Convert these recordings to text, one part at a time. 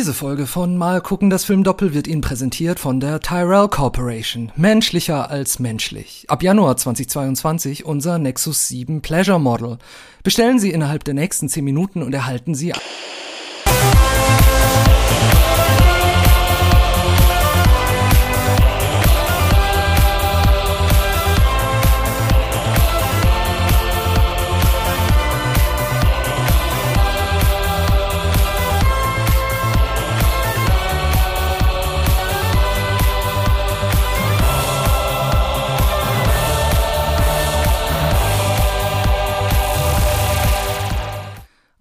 Diese Folge von Mal gucken, das Film Doppel wird Ihnen präsentiert von der Tyrell Corporation. Menschlicher als menschlich. Ab Januar 2022 unser Nexus 7 Pleasure Model. Bestellen Sie innerhalb der nächsten 10 Minuten und erhalten Sie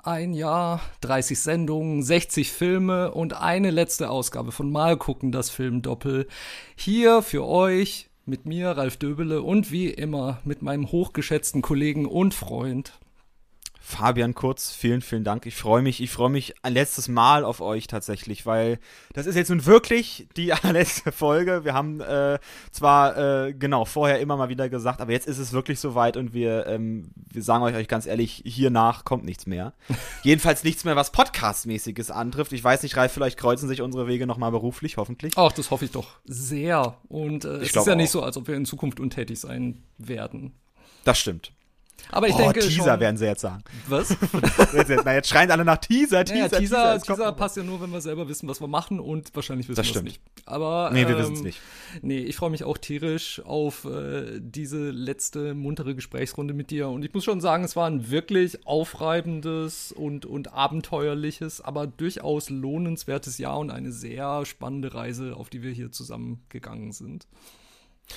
ein Jahr, 30 Sendungen, 60 Filme und eine letzte Ausgabe von Mal gucken, das Film Doppel. Hier für euch mit mir, Ralf Döbele und wie immer mit meinem hochgeschätzten Kollegen und Freund Fabian Kurz, vielen, vielen Dank. Ich freue mich, ich freue mich ein letztes Mal auf euch tatsächlich, weil das ist jetzt nun wirklich die allerletzte Folge. Wir haben äh, zwar äh, genau vorher immer mal wieder gesagt, aber jetzt ist es wirklich soweit und wir, ähm, wir sagen euch, euch ganz ehrlich, hiernach kommt nichts mehr. Jedenfalls nichts mehr, was Podcast-mäßiges antrifft. Ich weiß nicht, Ralf, vielleicht kreuzen sich unsere Wege nochmal beruflich, hoffentlich. Ach, das hoffe ich doch sehr. Und äh, es ist ja auch. nicht so, als ob wir in Zukunft untätig sein werden. Das stimmt. Aber ich oh, denke Teaser schon, werden sie jetzt sagen. Was? Na, jetzt schreien alle nach Teaser, Teaser, naja, Teaser. Teaser, Teaser passt ja nur, wenn wir selber wissen, was wir machen und wahrscheinlich wissen wir es nicht. Aber nee, wir ähm, wissen es nicht. Nee, ich freue mich auch tierisch auf äh, diese letzte muntere Gesprächsrunde mit dir und ich muss schon sagen, es war ein wirklich aufreibendes und und abenteuerliches, aber durchaus lohnenswertes Jahr und eine sehr spannende Reise, auf die wir hier zusammen gegangen sind.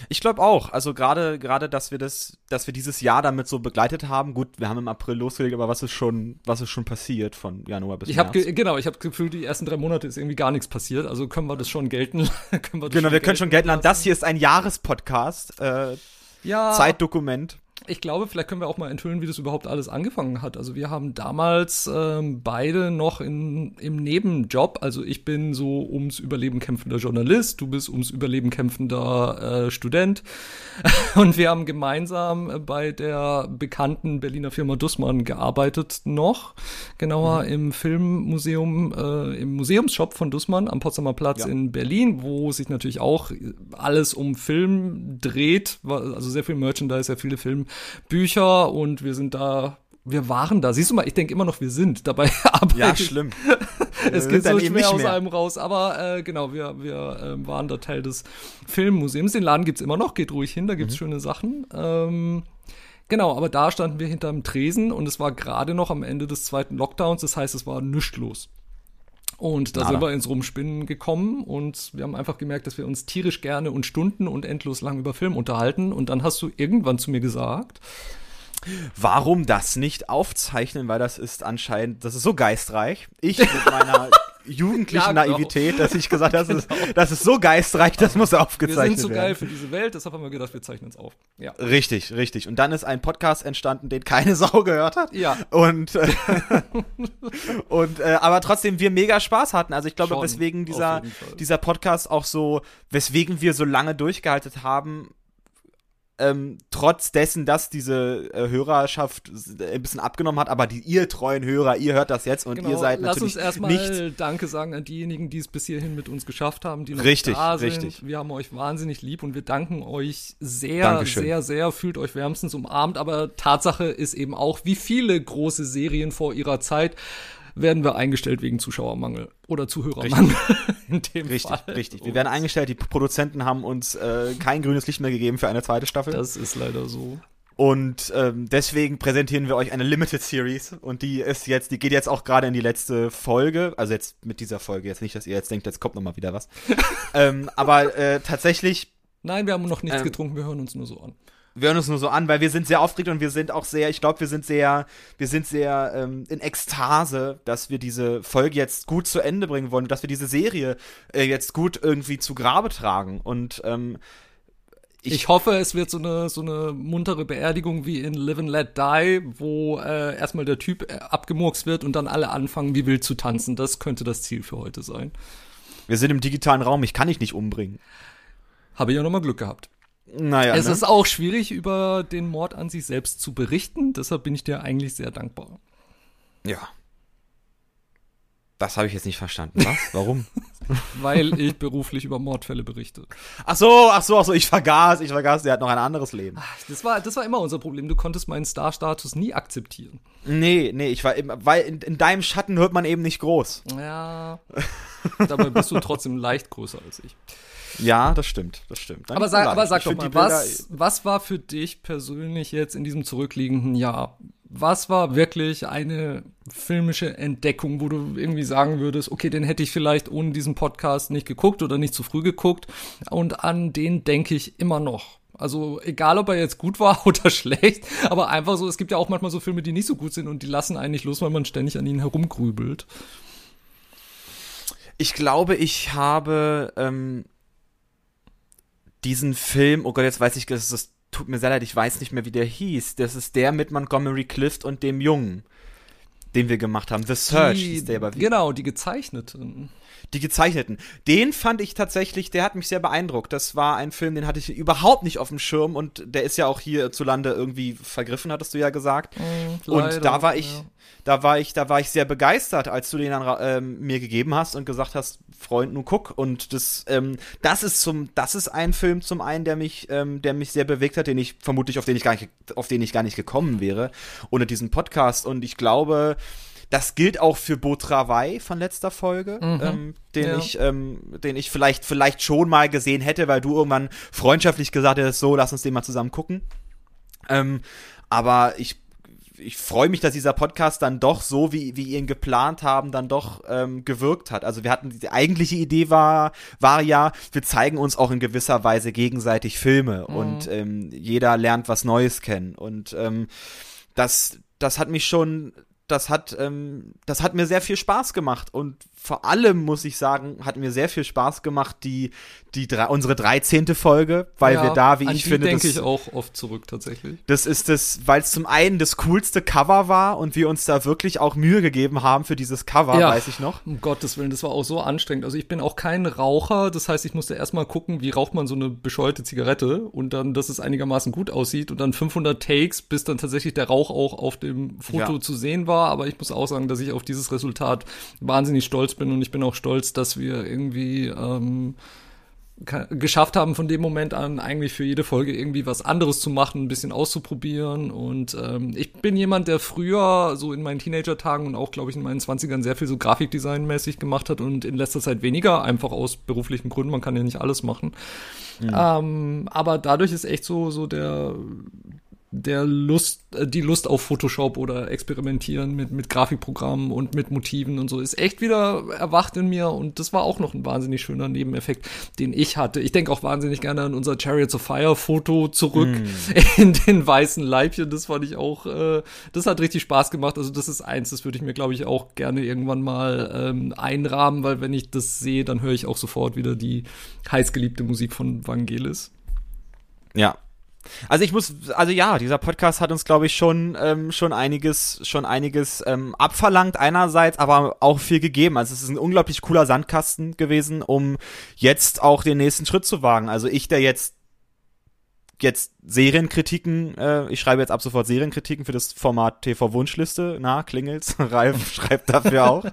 Ich glaube auch. Also gerade gerade, dass wir das, dass wir dieses Jahr damit so begleitet haben. Gut, wir haben im April losgelegt, aber was ist schon, was ist schon passiert von Januar bis ich März? Hab genau, ich habe Gefühl, die ersten drei Monate ist irgendwie gar nichts passiert. Also können wir das schon gelten. können wir das genau, wir können schon gelten lassen. Das hier ist ein Jahrespodcast. Äh, ja. Zeitdokument ich glaube, vielleicht können wir auch mal enthüllen, wie das überhaupt alles angefangen hat. Also wir haben damals ähm, beide noch in, im Nebenjob, also ich bin so ums Überleben kämpfender Journalist, du bist ums Überleben kämpfender äh, Student und wir haben gemeinsam bei der bekannten Berliner Firma Dussmann gearbeitet noch, genauer mhm. im Filmmuseum, äh, im Museumsshop von Dussmann am Potsdamer Platz ja. in Berlin, wo sich natürlich auch alles um Film dreht, also sehr viel Merchandise, sehr viele Filme Bücher und wir sind da wir waren da. Siehst du mal, ich denke immer noch, wir sind dabei. Aber ja, schlimm. es geht so schwer aus einem raus. Aber äh, genau, wir, wir äh, waren da Teil des Filmmuseums. Den Laden gibt's immer noch, geht ruhig hin, da gibt's mhm. schöne Sachen. Ähm, genau, aber da standen wir hinterm Tresen und es war gerade noch am Ende des zweiten Lockdowns. Das heißt, es war nichts los. Und da Nada. sind wir ins Rumspinnen gekommen und wir haben einfach gemerkt, dass wir uns tierisch gerne und Stunden und endlos lang über Film unterhalten. Und dann hast du irgendwann zu mir gesagt, Warum das nicht aufzeichnen? Weil das ist anscheinend, das ist so geistreich. Ich mit meiner jugendlichen ja, genau. Naivität, dass ich gesagt habe, das, genau. ist, das ist so geistreich, das muss aufgezeichnet werden. Wir sind so geil für diese Welt, deshalb haben wir gedacht, wir zeichnen es auf. Ja. Richtig, richtig. Und dann ist ein Podcast entstanden, den keine Sau gehört hat. Ja. Und, äh, und äh, aber trotzdem wir mega Spaß hatten. Also ich glaube, Schon, weswegen dieser, dieser Podcast auch so, weswegen wir so lange durchgehalten haben, ähm, trotz dessen, dass diese äh, Hörerschaft ein bisschen abgenommen hat, aber die ihr treuen Hörer, ihr hört das jetzt und genau, ihr seid lass natürlich uns erstmal nicht Danke sagen an diejenigen, die es bis hierhin mit uns geschafft haben, die noch richtig, da sind. Richtig. Wir haben euch wahnsinnig lieb und wir danken euch sehr, Dankeschön. sehr, sehr. Fühlt euch wärmstens umarmt, aber Tatsache ist eben auch, wie viele große Serien vor ihrer Zeit werden wir eingestellt wegen Zuschauermangel oder Zuhörermangel. In dem richtig, Fall. richtig. Wir werden eingestellt. Die Produzenten haben uns äh, kein grünes Licht mehr gegeben für eine zweite Staffel. Das ist leider so. Und ähm, deswegen präsentieren wir euch eine Limited Series und die ist jetzt, die geht jetzt auch gerade in die letzte Folge, also jetzt mit dieser Folge jetzt nicht, dass ihr jetzt denkt, jetzt kommt noch mal wieder was. ähm, aber äh, tatsächlich. Nein, wir haben noch nichts ähm, getrunken, wir hören uns nur so an wir hören uns nur so an, weil wir sind sehr aufgeregt und wir sind auch sehr, ich glaube, wir sind sehr, wir sind sehr ähm, in Ekstase, dass wir diese Folge jetzt gut zu Ende bringen wollen, dass wir diese Serie äh, jetzt gut irgendwie zu Grabe tragen und ähm, ich, ich, hoffe, es wird so eine, so eine muntere Beerdigung wie in Live and Let Die, wo äh, erstmal der Typ äh, abgemurkst wird und dann alle anfangen, wie wild zu tanzen. Das könnte das Ziel für heute sein. Wir sind im digitalen Raum, ich kann dich nicht umbringen. Habe ich ja nochmal Glück gehabt. Naja. Es ne? ist auch schwierig, über den Mord an sich selbst zu berichten. Deshalb bin ich dir eigentlich sehr dankbar. Ja. Das habe ich jetzt nicht verstanden. Was? Warum? Weil ich beruflich über Mordfälle berichte. Ach so, ach so, ach so, ich vergaß, ich vergaß, der hat noch ein anderes Leben. Das war, das war immer unser Problem. Du konntest meinen Star-Status nie akzeptieren. Nee, nee, ich war immer, weil in, in deinem Schatten hört man eben nicht groß. Ja. Dabei bist du trotzdem leicht größer als ich. Ja, das stimmt, das stimmt. Dann aber sag, aber sag doch mal, was, was war für dich persönlich jetzt in diesem zurückliegenden Jahr was war wirklich eine filmische Entdeckung, wo du irgendwie sagen würdest, okay, den hätte ich vielleicht ohne diesen Podcast nicht geguckt oder nicht zu früh geguckt und an den denke ich immer noch. Also egal, ob er jetzt gut war oder schlecht, aber einfach so, es gibt ja auch manchmal so Filme, die nicht so gut sind und die lassen eigentlich los, weil man ständig an ihnen herumgrübelt. Ich glaube, ich habe ähm, diesen Film, oh Gott, jetzt weiß ich, das das tut mir sehr leid, ich weiß nicht mehr, wie der hieß. Das ist der mit Montgomery Clift und dem Jungen, den wir gemacht haben. The Search die, hieß der aber. Wie? Genau, die gezeichneten. Die gezeichneten. Den fand ich tatsächlich, der hat mich sehr beeindruckt. Das war ein Film, den hatte ich überhaupt nicht auf dem Schirm und der ist ja auch hier zu Lande irgendwie vergriffen, hattest du ja gesagt. Mm, und da war ich, ja da war ich, da war ich sehr begeistert, als du den dann ähm, mir gegeben hast und gesagt hast, Freund, nun guck. Und das, ähm, das ist zum, das ist ein Film zum einen, der mich, ähm, der mich sehr bewegt hat, den ich vermutlich auf den ich gar nicht, auf den ich gar nicht gekommen wäre ohne diesen Podcast. Und ich glaube, das gilt auch für Beau Travail von letzter Folge, mhm. ähm, den ja. ich, ähm, den ich vielleicht, vielleicht schon mal gesehen hätte, weil du irgendwann freundschaftlich gesagt hättest, so, lass uns den mal zusammen gucken. Ähm, aber ich ich freue mich, dass dieser Podcast dann doch so, wie, wie ihn geplant haben, dann doch ähm, gewirkt hat. Also wir hatten, die eigentliche Idee war, war ja, wir zeigen uns auch in gewisser Weise gegenseitig Filme mhm. und ähm, jeder lernt was Neues kennen. Und ähm, das, das hat mich schon, das hat, ähm, das hat mir sehr viel Spaß gemacht und vor allem muss ich sagen, hat mir sehr viel Spaß gemacht, die, die drei, unsere 13. Folge, weil ja, wir da, wie ich finde, denke ich auch oft zurück tatsächlich. Das ist das, weil es zum einen das coolste Cover war und wir uns da wirklich auch Mühe gegeben haben für dieses Cover, ja, weiß ich noch. Um Gottes Willen, das war auch so anstrengend. Also ich bin auch kein Raucher, das heißt, ich musste erstmal gucken, wie raucht man so eine bescheuerte Zigarette und dann, dass es einigermaßen gut aussieht und dann 500 Takes, bis dann tatsächlich der Rauch auch auf dem Foto ja. zu sehen war. Aber ich muss auch sagen, dass ich auf dieses Resultat wahnsinnig stolz stolz bin und ich bin auch stolz, dass wir irgendwie ähm, geschafft haben, von dem Moment an eigentlich für jede Folge irgendwie was anderes zu machen, ein bisschen auszuprobieren. Und ähm, ich bin jemand, der früher so in meinen Teenager-Tagen und auch, glaube ich, in meinen Zwanzigern sehr viel so Grafikdesign-mäßig gemacht hat und in letzter Zeit weniger, einfach aus beruflichen Gründen. Man kann ja nicht alles machen. Mhm. Ähm, aber dadurch ist echt so, so der, der Lust, äh, die Lust auf Photoshop oder experimentieren mit, mit Grafikprogrammen und mit Motiven und so ist echt wieder erwacht in mir und das war auch noch ein wahnsinnig schöner Nebeneffekt, den ich hatte. Ich denke auch wahnsinnig gerne an unser Chariots of Fire Foto zurück mm. in den weißen Leibchen. Das fand ich auch, äh, das hat richtig Spaß gemacht. Also das ist eins, das würde ich mir glaube ich auch gerne irgendwann mal ähm, einrahmen, weil wenn ich das sehe, dann höre ich auch sofort wieder die heißgeliebte Musik von Vangelis. Ja, also ich muss, also ja, dieser Podcast hat uns, glaube ich, schon ähm, schon einiges, schon einiges ähm, abverlangt einerseits, aber auch viel gegeben. Also es ist ein unglaublich cooler Sandkasten gewesen, um jetzt auch den nächsten Schritt zu wagen. Also ich, der jetzt jetzt Serienkritiken, äh, ich schreibe jetzt ab sofort Serienkritiken für das Format TV Wunschliste. Na, klingelt's. Ralf schreibt dafür auch.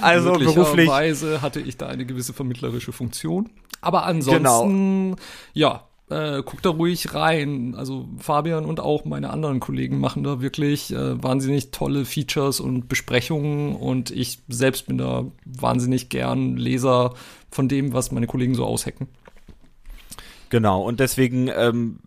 Also beruflich. hatte ich da eine gewisse vermittlerische Funktion. Aber ansonsten, genau. ja, äh, guckt da ruhig rein. Also Fabian und auch meine anderen Kollegen machen da wirklich äh, wahnsinnig tolle Features und Besprechungen und ich selbst bin da wahnsinnig gern Leser von dem, was meine Kollegen so aushacken. Genau, und deswegen ähm,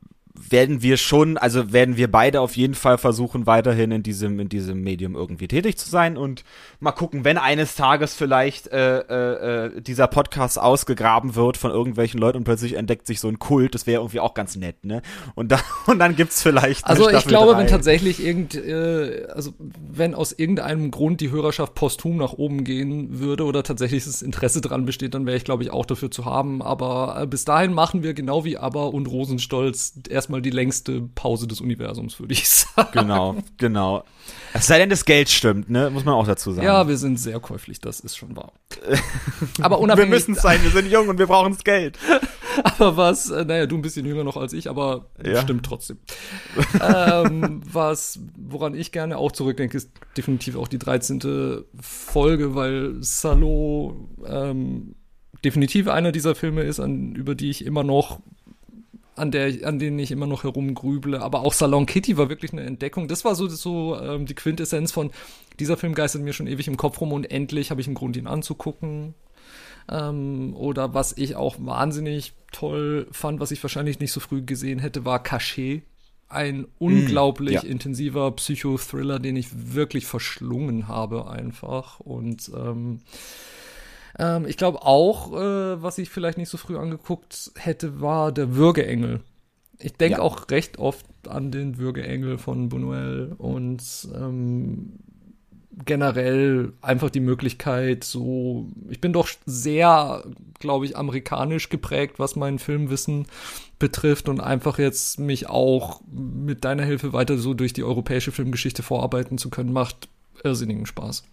werden wir schon, also werden wir beide auf jeden Fall versuchen, weiterhin in diesem, in diesem Medium irgendwie tätig zu sein und mal gucken, wenn eines Tages vielleicht äh, äh, äh, dieser Podcast ausgegraben wird von irgendwelchen Leuten und plötzlich entdeckt sich so ein Kult, das wäre irgendwie auch ganz nett, ne? Und dann, und dann gibt's vielleicht. Also ich glaube, 3. wenn tatsächlich irgend, äh, also wenn aus irgendeinem Grund die Hörerschaft posthum nach oben gehen würde oder tatsächlich das Interesse dran besteht, dann wäre ich, glaube ich, auch dafür zu haben. Aber äh, bis dahin machen wir genau wie Aber und Rosenstolz erstmal die längste Pause des Universums, würde ich sagen. Genau, genau. Es sei denn, das Geld stimmt, ne? Muss man auch dazu sagen. Ja, wir sind sehr käuflich, das ist schon wahr. Aber unabhängig. wir müssen es sein, wir sind jung und wir brauchen das Geld. aber was, äh, naja, du ein bisschen jünger noch als ich, aber Ja. stimmt trotzdem. ähm, was, woran ich gerne auch zurückdenke, ist definitiv auch die 13. Folge, weil Salo ähm, definitiv einer dieser Filme ist, an, über die ich immer noch an der, an denen ich immer noch herumgrüble. Aber auch Salon Kitty war wirklich eine Entdeckung. Das war so, so ähm, die Quintessenz von dieser Film geistert mir schon ewig im Kopf rum und endlich habe ich einen Grund, ihn anzugucken. Ähm, oder was ich auch wahnsinnig toll fand, was ich wahrscheinlich nicht so früh gesehen hätte, war Cachet. Ein unglaublich ja. intensiver Psychothriller, den ich wirklich verschlungen habe einfach. Und ähm, ähm, ich glaube auch, äh, was ich vielleicht nicht so früh angeguckt hätte, war der Würgeengel. Ich denke Ja. auch recht oft an den Würgeengel von Buñuel und ähm, generell einfach die Möglichkeit, so, ich bin doch sehr, glaube ich, amerikanisch geprägt, was mein Filmwissen betrifft und einfach jetzt mich auch mit deiner Hilfe weiter so durch die europäische Filmgeschichte vorarbeiten zu können, macht irrsinnigen Spaß.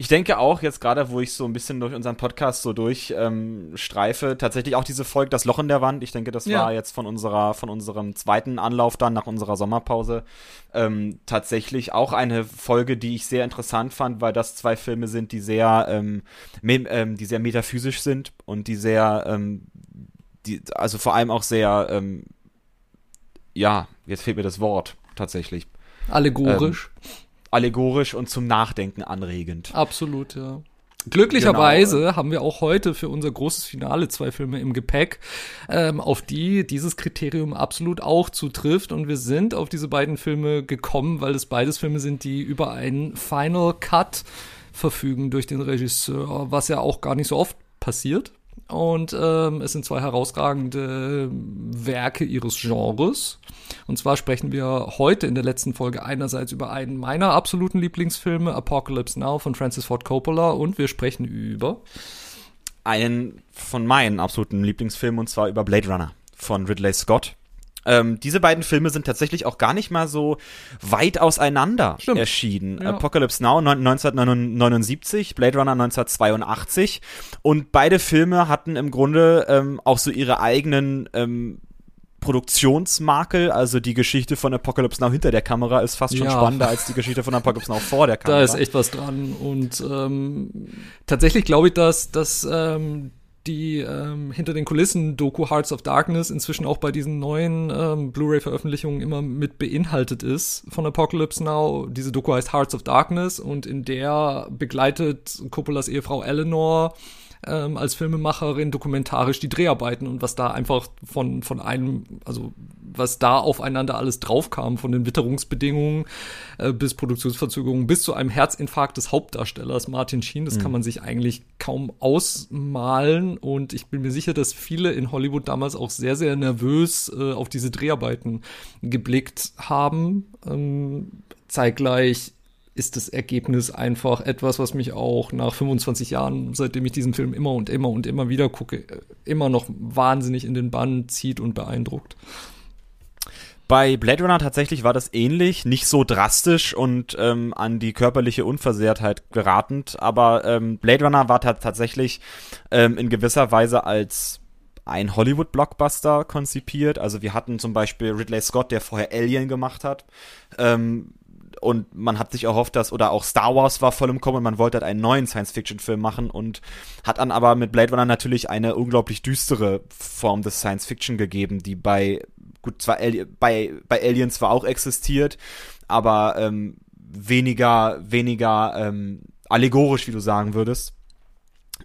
Ich denke auch jetzt gerade, wo ich so ein bisschen durch unseren Podcast so durchstreife, ähm, streife, tatsächlich auch diese Folge Das Loch in der Wand. Ich denke, das Ja. war jetzt von unserer, von unserem zweiten Anlauf dann nach unserer Sommerpause ähm, tatsächlich auch eine Folge, die ich sehr interessant fand, weil das zwei Filme sind, die sehr, ähm, ähm, die sehr metaphysisch sind und die sehr, ähm, die, also vor allem auch sehr, ähm, ja, jetzt fehlt mir das Wort tatsächlich, Allegorisch. Allegorisch und zum Nachdenken anregend. Absolut, ja. Glücklicherweise haben wir auch heute für unser großes Finale zwei Filme im Gepäck, ähm, auf die dieses Kriterium absolut auch zutrifft. Und wir sind auf diese beiden Filme gekommen, weil es beides Filme sind, die über einen Final Cut verfügen durch den Regisseur, was ja auch gar nicht so oft passiert. Und ähm, es sind zwei herausragende Werke ihres Genres. Und zwar sprechen wir heute in der letzten Folge einerseits über einen meiner absoluten Lieblingsfilme, Apocalypse Now von Francis Ford Coppola, und wir sprechen über einen von meinen absoluten Lieblingsfilmen und zwar über Blade Runner von Ridley Scott. Ähm, diese beiden Filme sind tatsächlich auch gar nicht mal so weit auseinander Stimmt. erschienen. Ja. Apocalypse Now neun- 1979, Blade Runner 1982 und beide Filme hatten im Grunde ähm, auch so ihre eigenen ähm, Produktionsmakel, also die Geschichte von Apocalypse Now hinter der Kamera ist fast schon Ja. spannender als die Geschichte von Apocalypse Now vor der Kamera. Da ist echt was dran. Und ähm, tatsächlich glaube ich, dass, dass ähm, die ähm, hinter den Kulissen Doku Hearts of Darkness inzwischen auch bei diesen neuen ähm, Blu-ray-Veröffentlichungen immer mit beinhaltet ist von Apocalypse Now. Diese Doku heißt Hearts of Darkness und in der begleitet Coppolas Ehefrau Eleanor ähm, als Filmemacherin dokumentarisch die Dreharbeiten und was da einfach von, von einem, also was da aufeinander alles draufkam, von den Witterungsbedingungen äh, bis Produktionsverzögerungen bis zu einem Herzinfarkt des Hauptdarstellers Martin Sheen. Das kann man sich eigentlich kaum ausmalen und ich bin mir sicher, dass viele in Hollywood damals auch sehr, sehr nervös äh, auf diese Dreharbeiten geblickt haben. Ähm, zeitgleich ist das Ergebnis einfach etwas, was mich auch nach 25 Jahren, seitdem ich diesen Film immer und immer und immer wieder gucke, äh, immer noch wahnsinnig in den Bann zieht und beeindruckt. Bei Blade Runner tatsächlich war das ähnlich, nicht so drastisch und ähm, an die körperliche Unversehrtheit geratend, aber ähm, Blade Runner war ta tatsächlich ähm, in gewisser Weise als ein Hollywood-Blockbuster konzipiert. Also wir hatten zum Beispiel Ridley Scott, der vorher Alien gemacht hat. Ähm, und man hat sich erhofft, dass, oder auch Star Wars war voll im Kommen, man wollte halt einen neuen Science-Fiction-Film machen und hat dann aber mit Blade Runner natürlich eine unglaublich düstere Form des Science-Fiction gegeben, die bei, gut, zwar Ali bei, bei Alien zwar auch existiert, aber ähm, weniger, weniger ähm, allegorisch, wie du sagen würdest.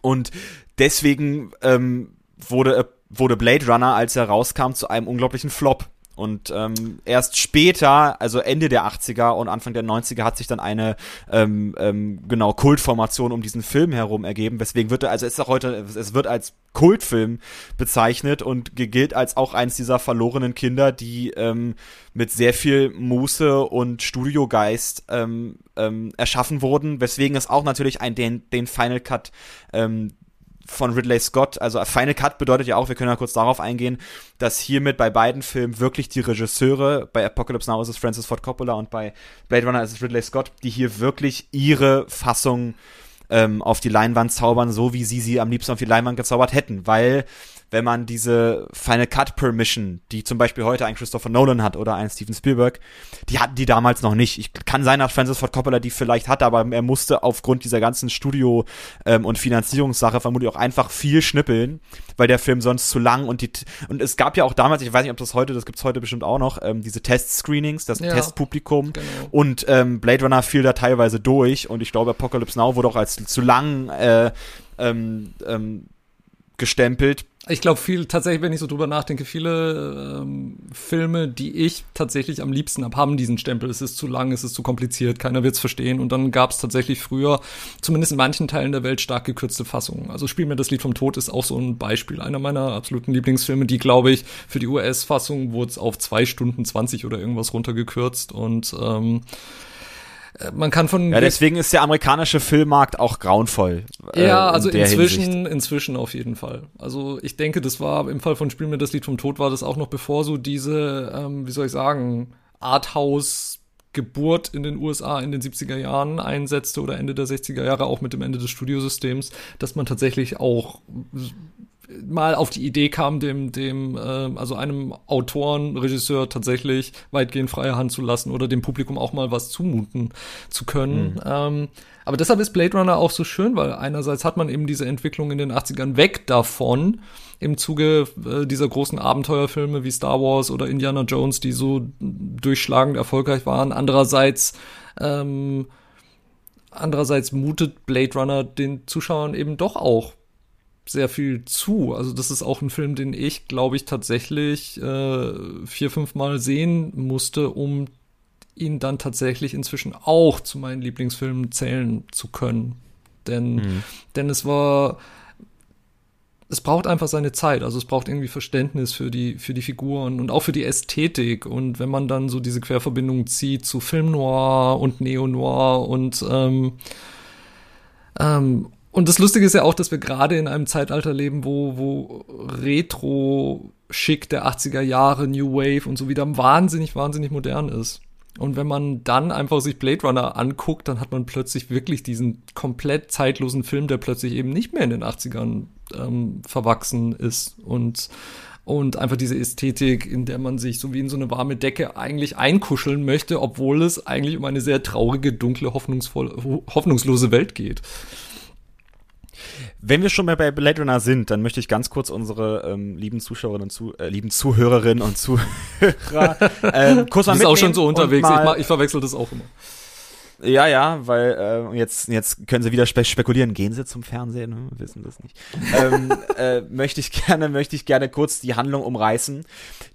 Und deswegen ähm, wurde, wurde Blade Runner, als er rauskam, zu einem unglaublichen Flop. Und ähm, erst später, also Ende der 80er und Anfang der 90er, hat sich dann eine ähm, ähm, genau Kultformation um diesen Film herum ergeben. Weswegen wird er, also ist auch heute, es wird als Kultfilm bezeichnet und gilt als auch eins dieser verlorenen Kinder, die ähm, mit sehr viel Muße und Studiogeist ähm, ähm, erschaffen wurden. Weswegen es auch natürlich ein den, den Final Cut ähm, von Ridley Scott, also Final Cut bedeutet ja auch, wir können ja kurz darauf eingehen, dass hiermit bei beiden Filmen wirklich die Regisseure, bei Apocalypse Now ist es Francis Ford Coppola und bei Blade Runner ist es Ridley Scott, die hier wirklich ihre Fassung ähm, auf die Leinwand zaubern, so wie sie sie am liebsten auf die Leinwand gezaubert hätten, weil wenn man diese Final Cut Permission, die zum Beispiel heute ein Christopher Nolan hat oder ein Steven Spielberg, die hatten die damals noch nicht. Ich kann sein, dass Francis Ford Coppola die vielleicht hatte, aber er musste aufgrund dieser ganzen Studio- ähm, und Finanzierungssache vermutlich auch einfach viel schnippeln, weil der Film sonst zu lang und die und es gab ja auch damals, ich weiß nicht, ob das heute, das gibt's heute bestimmt auch noch, ähm, diese Test-Screenings, das ja, Testpublikum genau. und ähm, Blade Runner fiel da teilweise durch und ich glaube Apocalypse Now wurde auch als zu lang äh, ähm, ähm, gestempelt. Ich glaube, viel tatsächlich, wenn ich so drüber nachdenke, viele ähm, Filme, die ich tatsächlich am liebsten habe, haben diesen Stempel. Es ist zu lang, es ist zu kompliziert, keiner wird es verstehen. Und dann gab es tatsächlich früher, zumindest in manchen Teilen der Welt, stark gekürzte Fassungen. Also Spiel mir das Lied vom Tod ist auch so ein Beispiel. Einer meiner absoluten Lieblingsfilme, die, glaube ich, für die US-Fassung wurde es auf zwei Stunden zwanzig oder irgendwas runtergekürzt. Und ähm, äh, man kann von ja deswegen ist der amerikanische Filmmarkt auch grauenvoll. Äh, ja, also in inzwischen Hinsicht. inzwischen auf jeden Fall. Also ich denke, das war im Fall von Spiel mir das Lied vom Tod war das auch noch bevor so diese ähm, wie soll ich sagen Arthouse Geburt in den USA in den 70er Jahren einsetzte oder Ende der 60er Jahre auch mit dem Ende des Studiosystems, dass man tatsächlich auch mal auf die Idee kam, dem, dem, äh, also einem Autoren, Regisseur tatsächlich weitgehend freie Hand zu lassen oder dem Publikum auch mal was zumuten zu können. Mhm. Ähm, aber deshalb ist Blade Runner auch so schön, weil einerseits hat man eben diese Entwicklung in den 80ern weg davon, im Zuge äh, dieser großen Abenteuerfilme wie Star Wars oder Indiana Jones, die so durchschlagend erfolgreich waren. Andererseits, ähm, andererseits mutet Blade Runner den Zuschauern eben doch auch sehr viel zu. Also das ist auch ein Film, den ich, glaube ich, tatsächlich äh, vier, fünf Mal sehen musste, um ihn dann tatsächlich inzwischen auch zu meinen Lieblingsfilmen zählen zu können. Denn, mhm. denn es war, es braucht einfach seine Zeit. Also es braucht irgendwie Verständnis für die, für die Figuren und auch für die Ästhetik. Und wenn man dann so diese Querverbindung zieht zu Film Noir und Neo Noir und ähm, ähm, und das Lustige ist ja auch, dass wir gerade in einem Zeitalter leben, wo, wo Retro-Schick der 80er Jahre, New Wave und so wieder wahnsinnig, wahnsinnig modern ist. Und wenn man dann einfach sich Blade Runner anguckt, dann hat man plötzlich wirklich diesen komplett zeitlosen Film, der plötzlich eben nicht mehr in den 80ern ähm, verwachsen ist. Und, und einfach diese Ästhetik, in der man sich so wie in so eine warme Decke eigentlich einkuscheln möchte, obwohl es eigentlich um eine sehr traurige, dunkle, hoffnungsvolle, hoffnungslose Welt geht. Wenn wir schon mal bei Blade Runner sind, dann möchte ich ganz kurz unsere ähm, lieben Zuschauerinnen und zu, äh, lieben Zuhörerinnen und Zuhörer ähm, kurz mal Du bist auch schon so unterwegs, ich, ich verwechsel das auch immer. Ja, ja, weil äh, jetzt, jetzt können sie wieder spe spekulieren, gehen sie zum Fernsehen, ne? wissen das nicht. ähm, äh, möchte ich gerne, möchte ich gerne kurz die Handlung umreißen,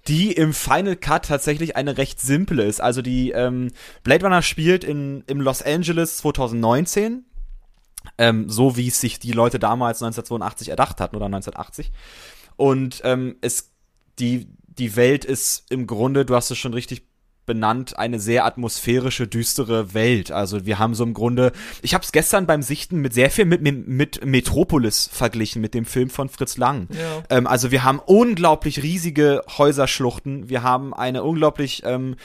die im Final Cut tatsächlich eine recht simple ist. Also die ähm, Blade Runner spielt in im Los Angeles 2019 ähm, so wie es sich die Leute damals 1982 erdacht hatten oder 1980. Und ähm, es, die, die Welt ist im Grunde, du hast es schon richtig benannt, eine sehr atmosphärische, düstere Welt. Also wir haben so im Grunde, ich habe es gestern beim Sichten mit sehr viel mit, mit Metropolis verglichen, mit dem Film von Fritz Lang. Ja. Ähm, also wir haben unglaublich riesige Häuserschluchten, wir haben eine unglaublich ähm,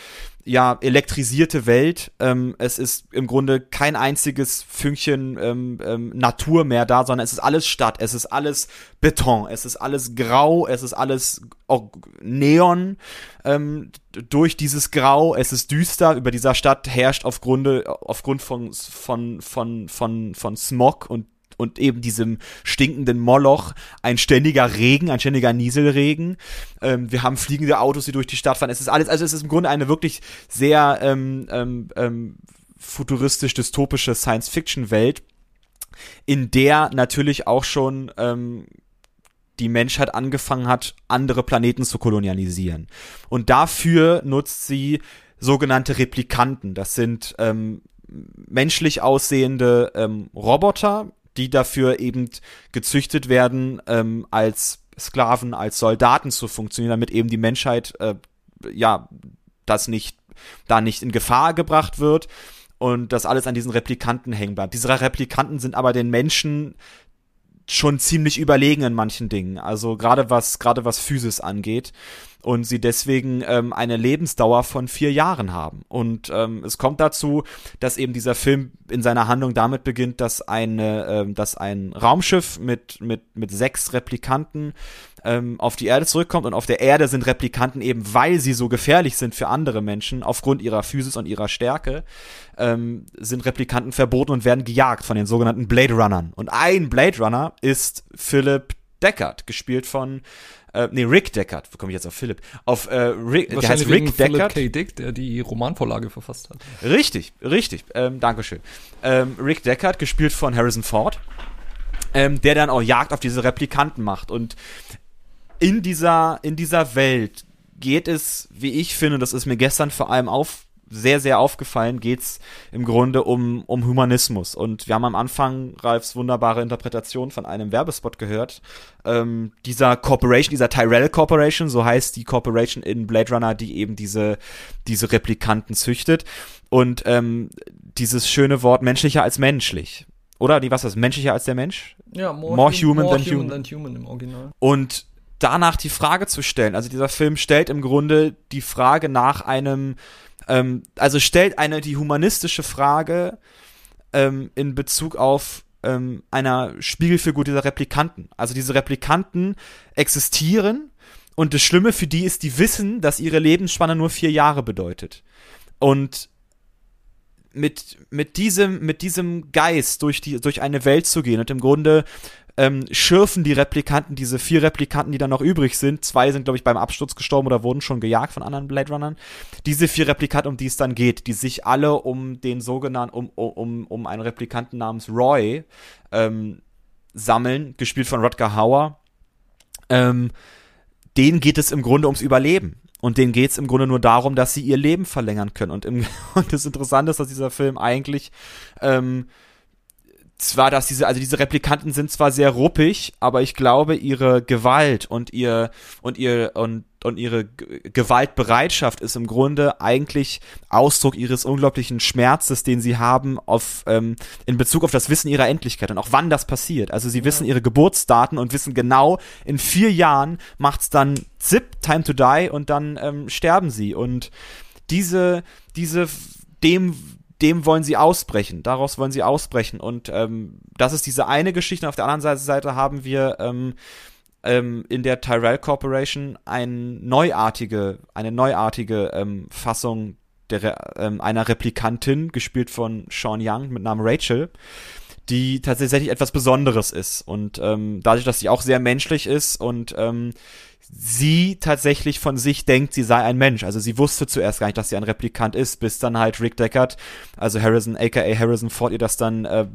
ja, elektrisierte Welt. Ähm, es ist im Grunde kein einziges Fünkchen ähm, ähm, Natur mehr da, sondern es ist alles Stadt, es ist alles Beton, es ist alles grau, es ist alles auch Neon ähm, durch dieses Grau, es ist düster, über dieser Stadt herrscht aufgrund, aufgrund von, von, von, von, von Smog und und eben diesem stinkenden Moloch ein ständiger Regen, ein ständiger Nieselregen. Ähm, wir haben fliegende Autos, die durch die Stadt fahren. Es ist alles, also es ist im Grunde eine wirklich sehr ähm, ähm, ähm futuristisch-dystopische Science-Fiction-Welt, in der natürlich auch schon ähm, die Menschheit angefangen hat, andere Planeten zu kolonialisieren. Und dafür nutzt sie sogenannte Replikanten. Das sind ähm, menschlich aussehende ähm, Roboter, die dafür eben gezüchtet werden, ähm, als Sklaven, als Soldaten zu funktionieren, damit eben die Menschheit, äh, ja, das nicht, da nicht in Gefahr gebracht wird und das alles an diesen Replikanten hängen bleibt. Diese Replikanten sind aber den Menschen schon ziemlich überlegen in manchen Dingen. Also gerade was, gerade was Physis angeht. und sie deswegen ähm, eine Lebensdauer von vier Jahren haben. Und ähm, es kommt dazu, dass eben dieser Film in seiner Handlung damit beginnt, dass eine, ähm, dass ein Raumschiff mit mit mit sechs Replikanten ähm, auf die Erde zurückkommt und auf der Erde sind Replikanten eben, weil sie so gefährlich sind für andere Menschen aufgrund ihrer Physis und ihrer Stärke, ähm, sind Replikanten verboten und werden gejagt von den sogenannten Blade Runnern. Und ein Blade Runner ist Philip Deckard, gespielt von äh, nee, Rick Deckard, wo komme ich jetzt auf Philipp? Auf äh, Rick, der heißt Rick Deckard. Philip K. Dick, der die Romanvorlage verfasst hat. Richtig, richtig. Ähm, Dankeschön. Ähm, Rick Deckard, gespielt von Harrison Ford, ähm, der dann auch Jagd auf diese Replikanten macht. Und in dieser, in dieser Welt geht es, wie ich finde, das ist mir gestern vor allem auf, sehr, sehr aufgefallen, geht's im Grunde um, um Humanismus. Und wir haben am Anfang Ralfs wunderbare Interpretation von einem Werbespot gehört. Ähm, dieser Corporation, dieser Tyrell Corporation, so heißt die Corporation in Blade Runner, die eben diese, diese Replikanten züchtet. Und ähm, dieses schöne Wort menschlicher als menschlich. Oder die, was ist das? Menschlicher als der Mensch? Ja, more, more human, more than, human human. than human im Original. Und danach die Frage zu stellen. Also dieser Film stellt im Grunde die Frage nach einem, ähm, also stellt eine die humanistische Frage ähm, in Bezug auf ähm, einer Spiegelfigur dieser Replikanten. Also diese Replikanten existieren und das Schlimme für die ist, die wissen, dass ihre Lebensspanne nur vier Jahre bedeutet. Und mit, mit diesem, mit diesem Geist durch die, durch eine Welt zu gehen und im Grunde ähm, schürfen die Replikanten, diese vier Replikanten, die dann noch übrig sind, zwei sind, glaube ich, beim Absturz gestorben oder wurden schon gejagt von anderen Blade Runnern, diese vier Replikanten, um die es dann geht, die sich alle um den sogenannten, um, um, um einen Replikanten namens Roy ähm, sammeln, gespielt von Rodger Hauer, ähm, denen geht es im Grunde ums Überleben. Und denen geht es im Grunde nur darum, dass sie ihr Leben verlängern können. Und, im, und das Interessante ist, dass dieser Film eigentlich ähm, zwar, dass diese, also diese Replikanten sind zwar sehr ruppig, aber ich glaube, ihre Gewalt und ihr und ihr und und ihre Gewaltbereitschaft ist im Grunde eigentlich Ausdruck ihres unglaublichen Schmerzes, den sie haben auf ähm, in Bezug auf das Wissen ihrer Endlichkeit und auch wann das passiert. Also sie ja. wissen ihre Geburtsdaten und wissen genau, in vier Jahren macht's dann zip, time to die und dann ähm, sterben sie und diese diese dem dem wollen sie ausbrechen, daraus wollen sie ausbrechen. Und ähm, das ist diese eine Geschichte. Auf der anderen Seite haben wir ähm, ähm, in der Tyrell Corporation ein neuartige, eine neuartige ähm, Fassung der, ähm, einer Replikantin, gespielt von Sean Young mit Namen Rachel, die tatsächlich etwas Besonderes ist. Und ähm, dadurch, dass sie auch sehr menschlich ist und ähm, sie tatsächlich von sich denkt, sie sei ein Mensch. Also sie wusste zuerst gar nicht, dass sie ein Replikant ist, bis dann halt Rick Deckard, also Harrison, aka Harrison Ford, ihr das dann äh,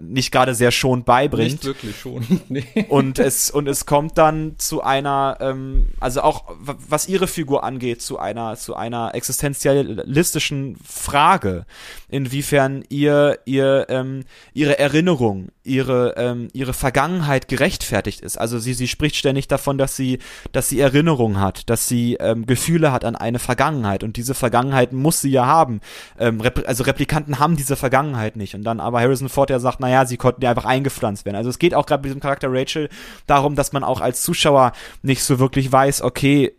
nicht gerade sehr schon beibringt. Nicht wirklich schon. nee. Und es und es kommt dann zu einer, ähm, also auch was ihre Figur angeht, zu einer zu einer existenzialistischen Frage, inwiefern ihr ihr ähm, ihre Erinnerung, ihre ähm, ihre Vergangenheit gerechtfertigt ist. Also sie sie spricht ständig davon, dass sie dass sie Erinnerung hat, dass sie ähm, Gefühle hat an eine Vergangenheit und diese Vergangenheit muss sie ja haben. Ähm, also Replikanten haben diese Vergangenheit nicht und dann aber Harrison Ford ja sagt, naja, sie konnten ja einfach eingepflanzt werden. Also es geht auch gerade bei diesem Charakter Rachel darum, dass man auch als Zuschauer nicht so wirklich weiß, okay,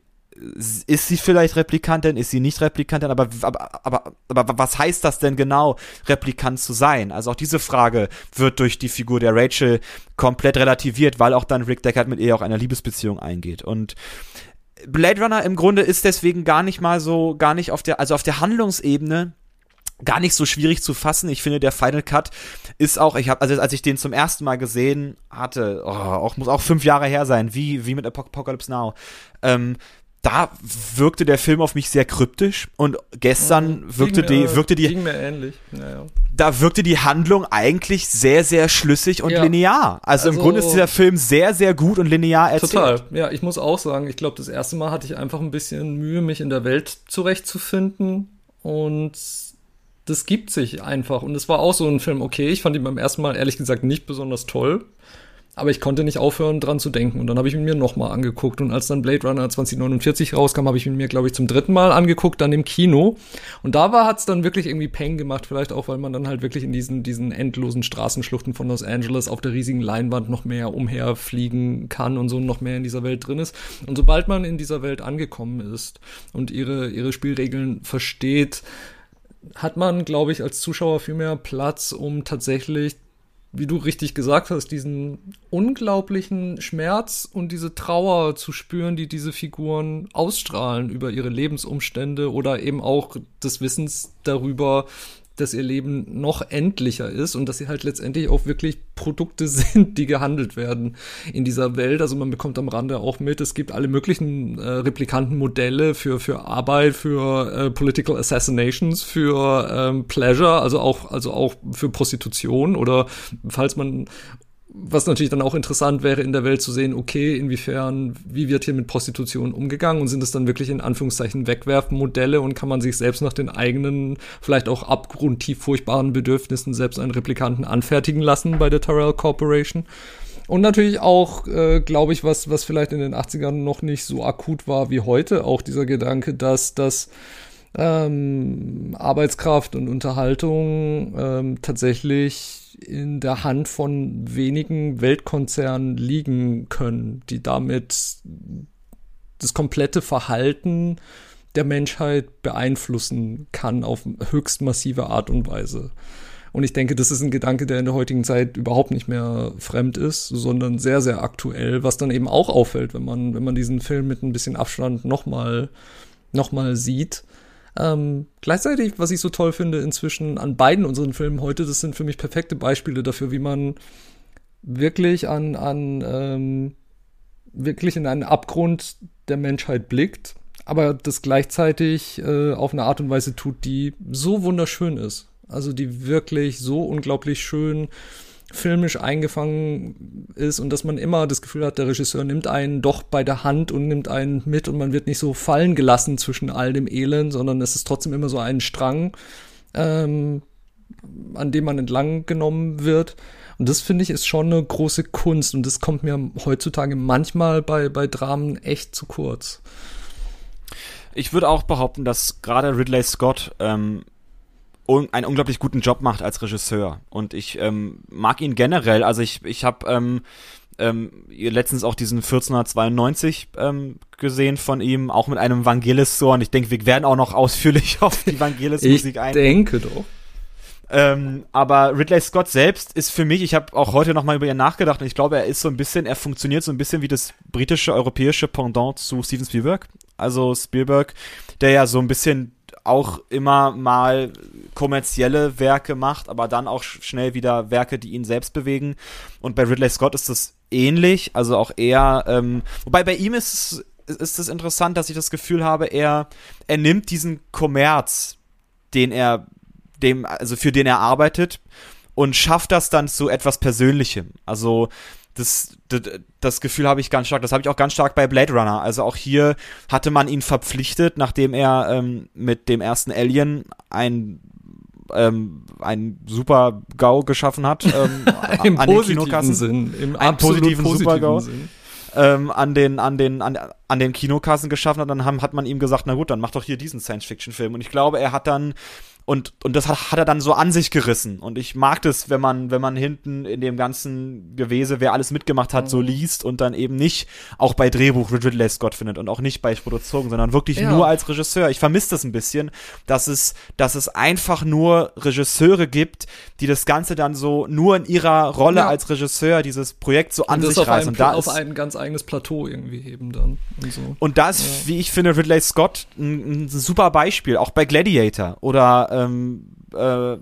ist sie vielleicht Replikantin, ist sie nicht Replikantin, aber, aber, aber, aber was heißt das denn genau, Replikant zu sein? Also auch diese Frage wird durch die Figur der Rachel komplett relativiert, weil auch dann Rick Deckard mit ihr auch eine Liebesbeziehung eingeht. Und Blade Runner im Grunde ist deswegen gar nicht mal so, gar nicht auf der, also auf der Handlungsebene gar nicht so schwierig zu fassen. Ich finde, der Final Cut ist auch, ich habe, also als ich den zum ersten Mal gesehen hatte, oh, auch muss auch fünf Jahre her sein, wie wie mit Apocalypse Now. Ähm, da wirkte der Film auf mich sehr kryptisch und gestern mhm. wirkte mir, die wirkte die mir. Naja. Da wirkte die Handlung eigentlich sehr sehr schlüssig und ja. linear. Also, also, im Grunde ist dieser Film sehr sehr gut und linear erzählt. Total. Ja, ich muss auch sagen, ich glaube, das erste Mal hatte ich einfach ein bisschen Mühe, mich in der Welt zurechtzufinden und das gibt sich einfach und es war auch so ein Film, okay, ich fand ihn beim ersten Mal ehrlich gesagt nicht besonders toll. Aber ich konnte nicht aufhören, dran zu denken. Und dann habe ich ihn mir nochmal angeguckt. Und als dann Blade Runner 2049 rauskam, habe ich ihn mir, glaube ich, zum dritten Mal angeguckt, dann im Kino. Und da war, hat's dann wirklich irgendwie Peng gemacht. Vielleicht auch, weil man dann halt wirklich in diesen, diesen endlosen Straßenschluchten von Los Angeles auf der riesigen Leinwand noch mehr umherfliegen kann und so noch mehr in dieser Welt drin ist. Und sobald man in dieser Welt angekommen ist und ihre, ihre Spielregeln versteht, hat man, glaube ich, als Zuschauer viel mehr Platz, um tatsächlich wie du richtig gesagt hast, diesen unglaublichen Schmerz und diese Trauer zu spüren, die diese Figuren ausstrahlen über ihre Lebensumstände oder eben auch des Wissens darüber, dass ihr Leben noch endlicher ist und dass sie halt letztendlich auch wirklich Produkte sind, die gehandelt werden in dieser Welt. Also man bekommt am Rande auch mit, es gibt alle möglichen äh, Replikantenmodelle für, für Arbeit, für äh, Political Assassinations, für ähm, Pleasure, also auch, also auch für Prostitution oder falls man was natürlich dann auch interessant wäre, in der Welt zu sehen, okay, inwiefern, wie wird hier mit Prostitution umgegangen und sind es dann wirklich in Anführungszeichen Wegwerfmodelle und kann man sich selbst nach den eigenen, vielleicht auch abgrundtief furchtbaren Bedürfnissen selbst einen Replikanten anfertigen lassen bei der Tyrell Corporation. Und natürlich auch, äh, glaube ich, was, was vielleicht in den 80ern noch nicht so akut war wie heute, auch dieser Gedanke, dass das ähm, Arbeitskraft und Unterhaltung ähm, tatsächlich in der Hand von wenigen Weltkonzernen liegen können, die damit das komplette Verhalten der Menschheit beeinflussen kann auf höchst massive Art und Weise. Und ich denke, das ist ein Gedanke, der in der heutigen Zeit überhaupt nicht mehr fremd ist, sondern sehr, sehr aktuell, was dann eben auch auffällt, wenn man, wenn man diesen Film mit ein bisschen Abstand nochmal noch mal sieht. Ähm, gleichzeitig, was ich so toll finde inzwischen an beiden unseren Filmen heute, das sind für mich perfekte Beispiele dafür, wie man wirklich an, an ähm, wirklich in einen Abgrund der Menschheit blickt, aber das gleichzeitig äh, auf eine Art und Weise tut, die so wunderschön ist. Also die wirklich so unglaublich schön filmisch eingefangen ist und dass man immer das Gefühl hat, der Regisseur nimmt einen doch bei der Hand und nimmt einen mit und man wird nicht so fallen gelassen zwischen all dem Elend, sondern es ist trotzdem immer so ein Strang, ähm, an dem man entlang genommen wird. Und das finde ich ist schon eine große Kunst und das kommt mir heutzutage manchmal bei, bei Dramen echt zu kurz. Ich würde auch behaupten, dass gerade Ridley Scott ähm, un einen unglaublich guten Job macht als Regisseur. Und ich ähm, mag ihn generell. Also ich, ich habe ähm, ähm, letztens auch diesen 1492 ähm, gesehen von ihm, auch mit einem Vangelis-Score. Und ich denke, wir werden auch noch ausführlich auf die Vangelis-Musik eingehen. Ich denke doch. Ähm, aber Ridley Scott selbst ist für mich, ich habe auch heute nochmal über ihn nachgedacht und ich glaube, er ist so ein bisschen, er funktioniert so ein bisschen wie das britische, europäische Pendant zu Steven Spielberg. Also Spielberg, der ja so ein bisschen auch immer mal kommerzielle Werke macht, aber dann auch schnell wieder Werke, die ihn selbst bewegen. Und bei Ridley Scott ist das ähnlich, also auch eher, ähm, wobei bei ihm ist es ist es interessant, dass ich das Gefühl habe, er, er nimmt diesen Kommerz, den er, dem, also für den er arbeitet, und schafft das dann zu etwas Persönlichem. Also das, das, Gefühl habe ich ganz stark. Das habe ich auch ganz stark bei Blade Runner. Also auch hier hatte man ihn verpflichtet, nachdem er ähm, mit dem ersten Alien ein ähm, ein super GAU geschaffen hat. Ähm, Im an positiven Sinn. Im einen positiven, positiven Super-GAU. Ähm, an den an den an, an den Kinokassen geschaffen hat, dann haben, hat man ihm gesagt, na gut, dann mach doch hier diesen Science-Fiction-Film. Und ich glaube, er hat dann und, und das hat, hat er dann so an sich gerissen. Und ich mag das, wenn man, wenn man hinten in dem ganzen Gewese, wer alles mitgemacht hat, mhm. so liest und dann eben nicht auch bei Drehbuch Ridley Scott findet und auch nicht bei Produktion, sondern wirklich ja. nur als Regisseur. Ich vermisse das ein bisschen, dass es, dass es einfach nur Regisseure gibt, die das Ganze dann so nur in ihrer Rolle ja. als Regisseur dieses Projekt so an sich reißen. Und da auf ein ganz eigenes Plateau irgendwie heben dann. Und, so. und da ist, ja. wie ich finde, Ridley Scott ein, ein super Beispiel, auch bei Gladiator oder ähm, äh,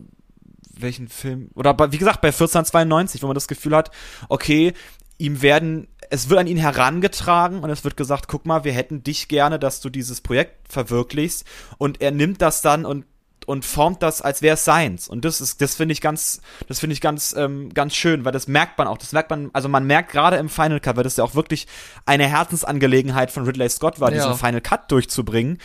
welchen Film? Oder bei, wie gesagt, bei 1492, wo man das Gefühl hat, okay, ihm werden, es wird an ihn herangetragen und es wird gesagt, guck mal, wir hätten dich gerne, dass du dieses Projekt verwirklichst. Und er nimmt das dann und und formt das, als wäre es seins. Und das ist, das finde ich ganz, das finde ich ganz, ähm, ganz schön, weil das merkt man auch. Das merkt man, also man merkt gerade im Final Cut, weil das ja auch wirklich eine Herzensangelegenheit von Ridley Scott war, ja. diesen Final Cut durchzubringen,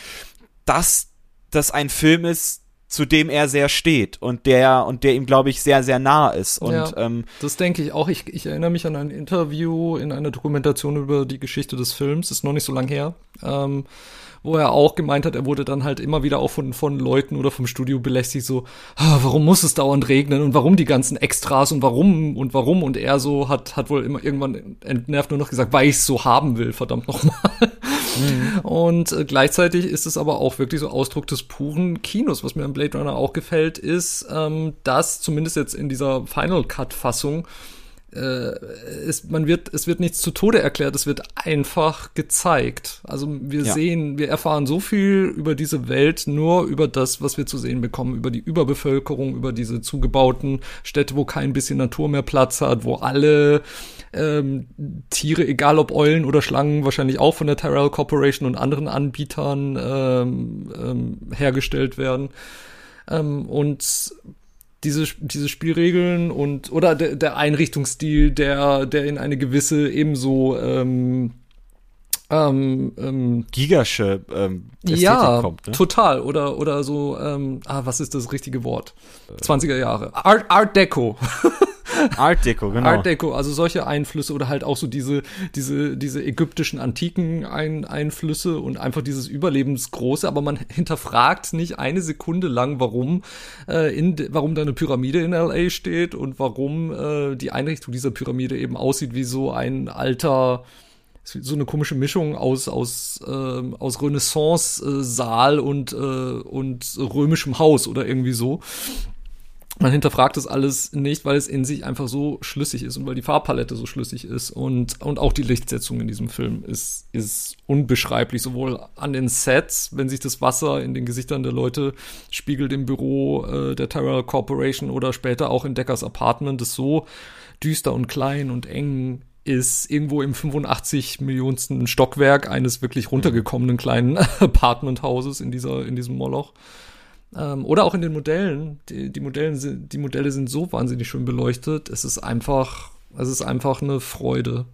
dass das ein Film ist, zu dem er sehr steht und der und der ihm glaube ich sehr sehr nah ist und Ja. ähm, Das denke ich auch. Ich, ich erinnere mich an ein Interview in einer Dokumentation über die Geschichte des Films, ist noch nicht so lang her, ähm, wo er auch gemeint hat, er wurde dann halt immer wieder auch von, von Leuten oder vom Studio belästigt, so, ah, warum muss es dauernd regnen und warum die ganzen Extras und warum und warum und er so hat, hat wohl immer irgendwann entnervt nur noch gesagt, weil ich es so haben will, verdammt nochmal. Und äh, gleichzeitig ist es aber auch wirklich so Ausdruck des puren Kinos. Was mir an Blade Runner auch gefällt, ist, ähm, dass zumindest jetzt in dieser Final Cut Fassung äh, ist, man wird, es wird nichts zu Tode erklärt, es wird einfach gezeigt. Also wir Ja. sehen, wir erfahren so viel über diese Welt nur über das, was wir zu sehen bekommen, über die Überbevölkerung, über diese zugebauten Städte, wo kein bisschen Natur mehr Platz hat, wo alle ähm, Tiere, egal ob Eulen oder Schlangen, wahrscheinlich auch von der Tyrell Corporation und anderen Anbietern ähm, ähm, hergestellt werden. Ähm, und diese, diese Spielregeln und oder der, der Einrichtungsstil, der, der in eine gewisse ebenso ähm, ähm, ähm, gigasche ähm, Ästhetik ja, kommt. Ne? total. Oder, oder so, ähm, ah, was ist das richtige Wort? 20er Jahre. Art, Art Deco. Art Deco, genau. Art Deco, also solche Einflüsse oder halt auch so diese, diese, diese ägyptischen antiken Ein Einflüsse und einfach dieses Überlebensgroße, aber man hinterfragt nicht eine Sekunde lang, warum, äh, in, warum da eine Pyramide in LA steht und warum äh, die Einrichtung dieser Pyramide eben aussieht wie so ein alter, so eine komische Mischung aus, aus, ähm, aus Renaissance-Saal und, äh, und römischem Haus oder irgendwie so. Man hinterfragt das alles nicht, weil es in sich einfach so schlüssig ist und weil die Farbpalette so schlüssig ist und, und auch die Lichtsetzung in diesem Film ist, ist unbeschreiblich, sowohl an den Sets, wenn sich das Wasser in den Gesichtern der Leute spiegelt im Büro äh, der Tyrell Corporation oder später auch in Deckers Apartment, das so düster und klein und eng ist, irgendwo im 85 Millionsten Stockwerk eines wirklich runtergekommenen kleinen Apartmenthauses in dieser, in diesem Moloch. Ähm, oder auch in den Modellen. Die, die, Modellen sind, die Modelle sind so wahnsinnig schön beleuchtet. Es ist einfach, es ist einfach eine Freude.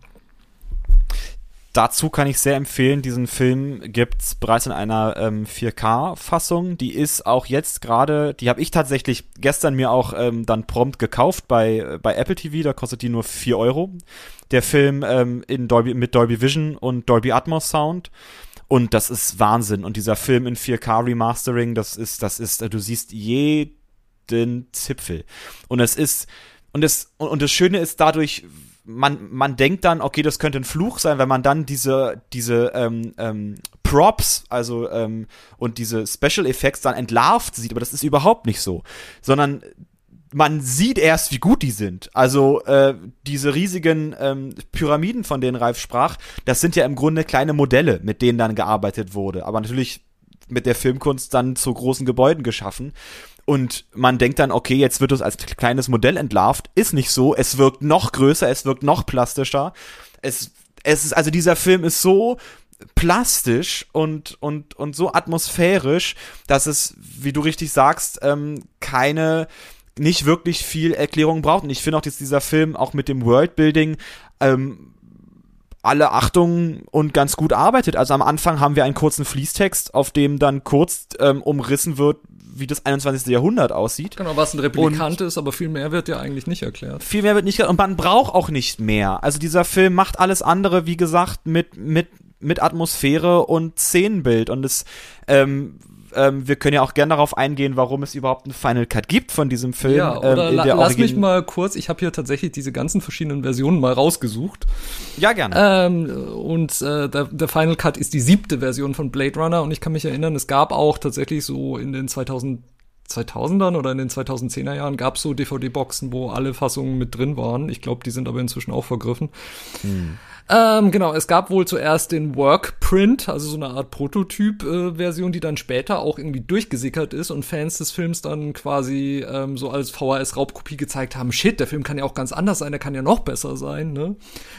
Dazu kann ich sehr empfehlen, diesen Film gibt's bereits in einer ähm, 4K-Fassung. Die ist auch jetzt gerade, die habe ich tatsächlich gestern mir auch ähm, dann prompt gekauft bei, bei Apple TV, da kostet die nur 4 Euro. Der Film ähm, in Dolby, mit Dolby Vision und Dolby Atmos Sound. Und das ist Wahnsinn. Und dieser Film in 4K Remastering, das ist, das ist, du siehst jeden Zipfel. Und es ist, und das, und, und das Schöne ist dadurch, man, man denkt dann, okay, das könnte ein Fluch sein, wenn man dann diese, diese ähm, ähm, Props, also ähm, und diese Special Effects dann entlarvt sieht, aber das ist überhaupt nicht so. Sondern man sieht erst, wie gut die sind. Also äh, diese riesigen ähm, Pyramiden, von denen Ralf sprach, das sind ja im Grunde kleine Modelle, mit denen dann gearbeitet wurde. Aber natürlich mit der Filmkunst dann zu großen Gebäuden geschaffen. Und man denkt dann, okay, jetzt wird es als kleines Modell entlarvt. Ist nicht so. Es wirkt noch größer, es wirkt noch plastischer. Es, es ist, also dieser Film ist so plastisch und, und, und so atmosphärisch, dass es, wie du richtig sagst, ähm, keine, nicht wirklich viel Erklärung braucht. Und ich finde auch, dass dieser Film auch mit dem Worldbuilding ähm, alle Achtung und ganz gut arbeitet. Also am Anfang haben wir einen kurzen Fließtext, auf dem dann kurz ähm, umrissen wird, wie das 21. Jahrhundert aussieht. Genau, was ein Replikant ist, aber viel mehr wird ja eigentlich nicht erklärt. Viel mehr wird nicht und man braucht auch nicht mehr. Also dieser Film macht alles andere, wie gesagt, mit mit mit Atmosphäre und Szenenbild und es ähm, ähm, wir können ja auch gerne darauf eingehen, warum es überhaupt einen Final Cut gibt von diesem Film. Ja, oder ähm, la lass Origin- mich mal kurz, ich habe hier tatsächlich diese ganzen verschiedenen Versionen mal rausgesucht. Ja, gerne. Ähm, und äh, der, der Final Cut ist die siebte Version von Blade Runner und ich kann mich erinnern, es gab auch tatsächlich so in den 2000 2000ern oder in den 2010er Jahren gab es so DVD-Boxen, wo alle Fassungen mit drin waren. Ich glaube, die sind aber inzwischen auch vergriffen. Ähm, genau, es gab wohl zuerst den Workprint, also so eine Art Prototyp-Version, die dann später auch irgendwie durchgesickert ist und Fans des Films dann quasi ähm, so als VHS-Raubkopie gezeigt haben, shit, der Film kann ja auch ganz anders sein, der kann ja noch besser sein, ne?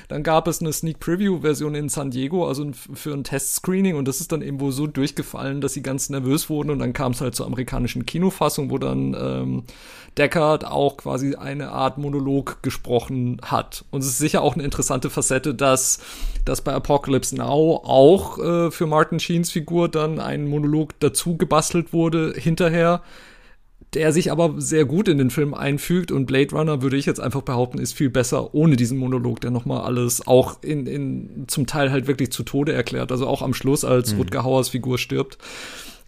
Dann gab es eine Sneak-Preview-Version in San Diego, also für ein Testscreening und das ist dann eben wohl so durchgefallen, dass sie ganz nervös wurden und dann kam es halt zur amerikanischen Kinofassung, wo dann ähm, Deckard auch quasi eine Art Monolog gesprochen hat. Und es ist sicher auch eine interessante Facette, dass, dass bei Apocalypse Now auch äh, für Martin Sheens Figur dann ein Monolog dazu gebastelt wurde hinterher, der sich aber sehr gut in den Film einfügt und Blade Runner, würde ich jetzt einfach behaupten, ist viel besser ohne diesen Monolog, der nochmal alles auch in, in zum Teil halt wirklich zu Tode erklärt. Also auch am Schluss, als mhm. Rutger Hauers Figur stirbt.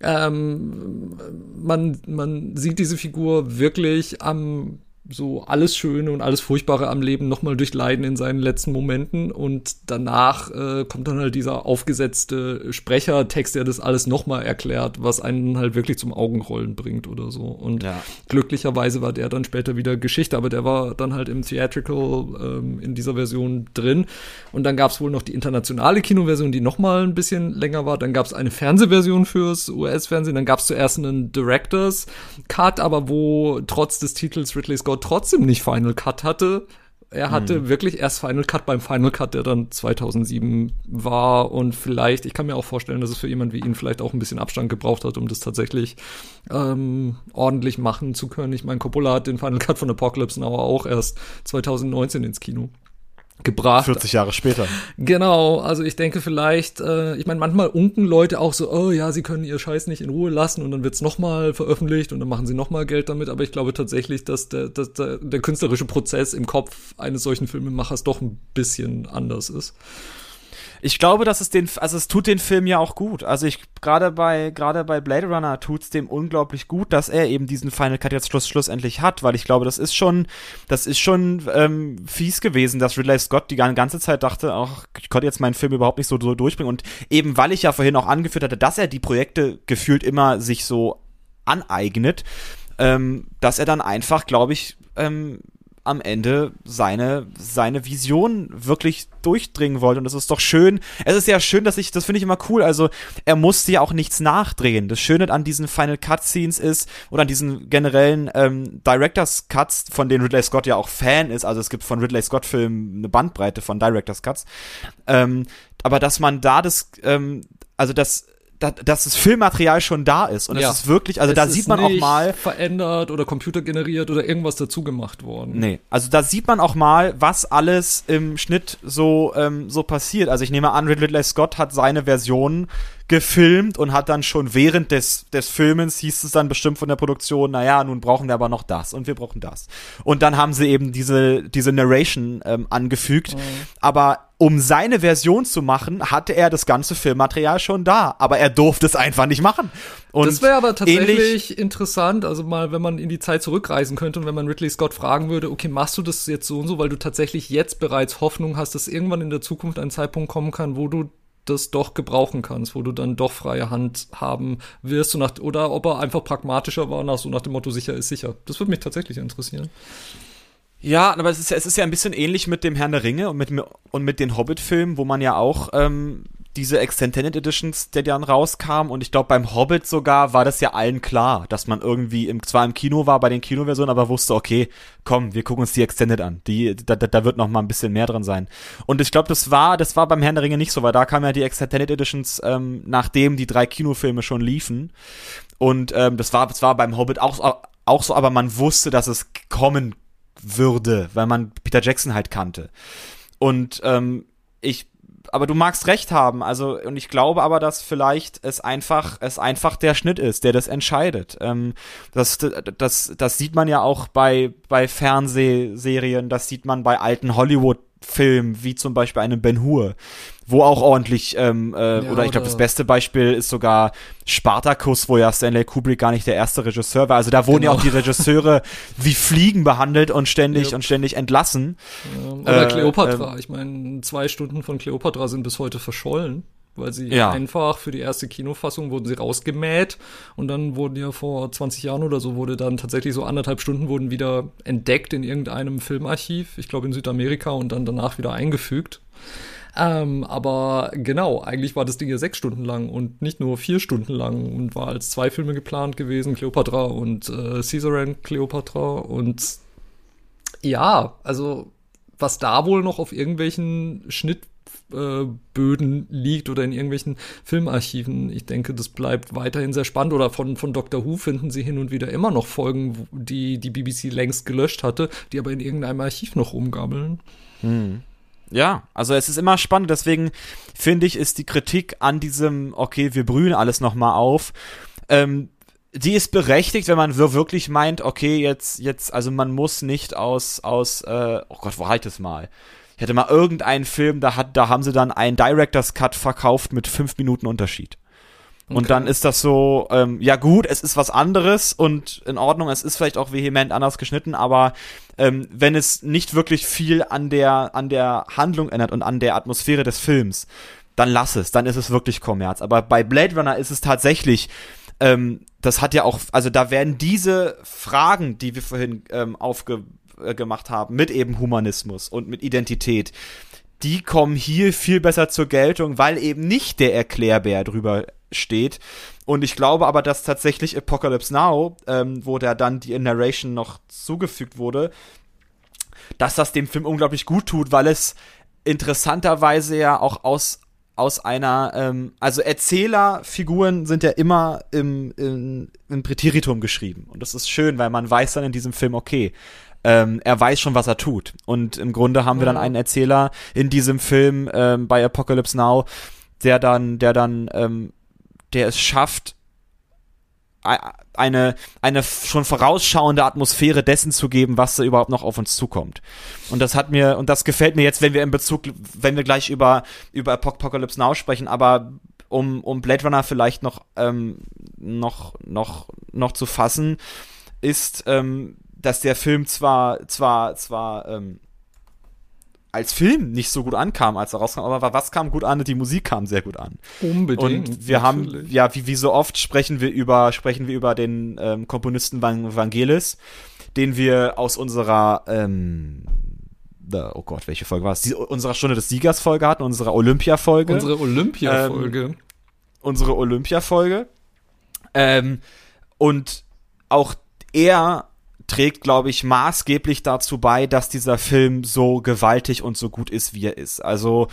Ähm, man, man sieht diese Figur wirklich am so alles Schöne und alles Furchtbare am Leben nochmal durchleiden in seinen letzten Momenten und danach äh, kommt dann halt dieser aufgesetzte Sprechertext, der das alles nochmal erklärt, was einen halt wirklich zum Augenrollen bringt oder so. Und ja. glücklicherweise war der dann später wieder Geschichte, aber der war dann halt im Theatrical ähm, in dieser Version drin. Und dann gab es wohl noch die internationale Kinoversion, die nochmal ein bisschen länger war. Dann gab es eine Fernsehversion fürs US-Fernsehen. Dann gab es zuerst einen Directors Cut, aber wo trotz des Titels Ridley Scott trotzdem nicht Final Cut hatte. Er hatte hm. wirklich erst Final Cut beim Final Cut, der dann 2007 war. Und vielleicht, ich kann mir auch vorstellen, dass es für jemand wie ihn vielleicht auch ein bisschen Abstand gebraucht hat, um das tatsächlich ähm, ordentlich machen zu können. Ich meine, Coppola hat den Final Cut von Apocalypse Now auch erst 2019 ins Kino gebracht. 40 Jahre später. Genau, also ich denke vielleicht, äh, ich meine, manchmal unken Leute auch so, oh ja, sie können ihr Scheiß nicht in Ruhe lassen und dann wird's nochmal veröffentlicht und dann machen sie nochmal Geld damit, aber ich glaube tatsächlich, dass der, dass der, der künstlerische Prozess im Kopf eines solchen Filmemachers doch ein bisschen anders ist ich glaube, dass es den, also es tut den Film ja auch gut. Also ich gerade bei gerade bei Blade Runner tut's dem unglaublich gut, dass er eben diesen Final Cut jetzt Schluss schlussendlich hat, weil ich glaube, das ist schon, das ist schon ähm, fies gewesen, dass Ridley Scott die ganze Zeit dachte, ach, ich konnte jetzt meinen Film überhaupt nicht so, so durchbringen und eben weil ich ja vorhin auch angeführt hatte, dass er die Projekte gefühlt immer sich so aneignet, ähm, dass er dann einfach, glaube ich, ähm, am Ende seine, seine Vision wirklich durchdringen wollte. Und das ist doch schön. Es ist ja schön, dass ich, das finde ich immer cool. Also, er musste ja auch nichts nachdrehen. Das Schöne an diesen Final Cut Scenes ist, oder an diesen generellen ähm, Directors Cuts, von denen Ridley Scott ja auch Fan ist. Also, es gibt von Ridley Scott Filmen eine Bandbreite von Directors Cuts. Ähm, aber dass man da das, ähm, also das dass, dass das Filmmaterial schon da ist. Und ja. es ist wirklich, also es da sieht man auch mal. verändert oder computergeneriert oder irgendwas dazu gemacht worden. Nee, also da sieht man auch mal, was alles im Schnitt so, ähm, so passiert. Also ich nehme an, Ridley Scott hat seine Version gefilmt und hat dann schon während des, des Filmens hieß es dann bestimmt von der Produktion, naja, nun brauchen wir aber noch das und wir brauchen das. Und dann haben sie eben diese, diese Narration ähm, angefügt. Mhm. Aber um seine Version zu machen, hatte er das ganze Filmmaterial schon da, aber er durfte es einfach nicht machen. Und das wäre aber tatsächlich interessant, also mal, wenn man in die Zeit zurückreisen könnte und wenn man Ridley Scott fragen würde, okay, machst du das jetzt so und so, weil du tatsächlich jetzt bereits Hoffnung hast, dass irgendwann in der Zukunft ein Zeitpunkt kommen kann, wo du das doch gebrauchen kannst, wo du dann doch freie Hand haben wirst nach, oder ob er einfach pragmatischer war, nach so nach dem Motto sicher ist sicher. Das würde mich tatsächlich interessieren. Ja, aber es ist, es ist ja ein bisschen ähnlich mit dem Herrn der Ringe und mit, und mit den Hobbit-Filmen, wo man ja auch ähm, diese Extended Editions, der dann rauskam und ich glaube beim Hobbit sogar war das ja allen klar, dass man irgendwie im, zwar im Kino war bei den Kinoversionen, aber wusste, okay, komm, wir gucken uns die Extended an. Die, da, da wird noch mal ein bisschen mehr drin sein. Und ich glaube, das war, das war beim Herrn der Ringe nicht so, weil da kamen ja die Extended Editions, ähm, nachdem die drei Kinofilme schon liefen. Und ähm, das war, das war beim Hobbit auch, auch so, aber man wusste, dass es kommen würde, weil man Peter Jackson halt kannte. Und ähm, ich aber du magst recht haben, also und ich glaube aber, dass vielleicht es einfach es einfach der Schnitt ist, der das entscheidet. Ähm, das, das das sieht man ja auch bei bei Fernsehserien, das sieht man bei alten Hollywood Film, wie zum Beispiel einem Ben Hur, wo auch ordentlich, ähm, äh, ja, oder ich glaube, das beste Beispiel ist sogar Spartacus, wo ja Stanley Kubrick gar nicht der erste Regisseur war. Also da wurden genau. ja auch die Regisseure wie Fliegen behandelt und ständig ja. und ständig entlassen. Ja, oder äh, Cleopatra. Äh, ich meine, zwei Stunden von Cleopatra sind bis heute verschollen weil sie ja. einfach für die erste Kinofassung wurden sie rausgemäht und dann wurden ja vor 20 Jahren oder so wurde dann tatsächlich so anderthalb Stunden wurden wieder entdeckt in irgendeinem Filmarchiv, ich glaube in Südamerika und dann danach wieder eingefügt. Ähm, aber genau, eigentlich war das Ding ja sechs Stunden lang und nicht nur vier Stunden lang und war als zwei Filme geplant gewesen, Cleopatra und äh, Caesar and Cleopatra und ja, also was da wohl noch auf irgendwelchen Schnitt Böden liegt oder in irgendwelchen Filmarchiven. Ich denke, das bleibt weiterhin sehr spannend. Oder von, von Doctor Who finden sie hin und wieder immer noch Folgen, die die BBC längst gelöscht hatte, die aber in irgendeinem Archiv noch rumgammeln. Hm. Ja, also es ist immer spannend, deswegen finde ich, ist die Kritik an diesem, okay, wir brühen alles nochmal auf, ähm, die ist berechtigt, wenn man wirklich meint, okay, jetzt, jetzt, also man muss nicht aus, aus, äh, oh Gott, wo halt es mal? Ich hatte mal irgendeinen Film, da hat, da haben sie dann einen Director's Cut verkauft mit fünf Minuten Unterschied. Und okay. dann ist das so, ähm, ja gut, es ist was anderes und in Ordnung, es ist vielleicht auch vehement anders geschnitten, aber ähm, wenn es nicht wirklich viel an der, an der Handlung ändert und an der Atmosphäre des Films, dann lass es, dann ist es wirklich Kommerz. Aber bei Blade Runner ist es tatsächlich, ähm, das hat ja auch, also da werden diese Fragen, die wir vorhin ähm, aufgemacht haben, mit eben Humanismus und mit Identität, die kommen hier viel besser zur Geltung, weil eben nicht der Erklärbär drüber steht. Und ich glaube aber, dass tatsächlich Apocalypse Now, ähm, wo der dann die Narration noch zugefügt wurde, dass das dem Film unglaublich gut tut, weil es interessanterweise ja auch aus aus einer, ähm, also Erzählerfiguren sind ja immer im, im, im Präteritum geschrieben. Und das ist schön, weil man weiß dann in diesem Film, okay, ähm, er weiß schon, was er tut. Und im Grunde haben wir dann einen Erzähler in diesem Film ähm, bei Apocalypse Now, der dann, der dann, ähm, der es schafft, eine, eine schon vorausschauende Atmosphäre dessen zu geben, was da überhaupt noch auf uns zukommt. Und das hat mir, und das gefällt mir jetzt, wenn wir in Bezug, wenn wir gleich über, über Apocalypse Now sprechen, aber um, um Blade Runner vielleicht noch, ähm, noch, noch, noch zu fassen, ist, ähm, dass der Film zwar, zwar, zwar, ähm, als Film nicht so gut ankam, als er rauskam, aber was kam gut an? Die Musik kam sehr gut an. Unbedingt. Und wir natürlich. haben, ja, wie, wie so oft sprechen wir über, sprechen wir über den ähm, Komponisten Van Vangelis, den wir aus unserer, ähm, oh Gott, welche Folge war es? Die, unserer Stunde des Siegers Folge hatten, unserer Olympia-Folge. Unsere Olympia-Folge. Ähm, unsere Olympia-Folge. Ähm, und auch er trägt, glaube ich, maßgeblich dazu bei, dass dieser Film so gewaltig und so gut ist, wie er ist. Also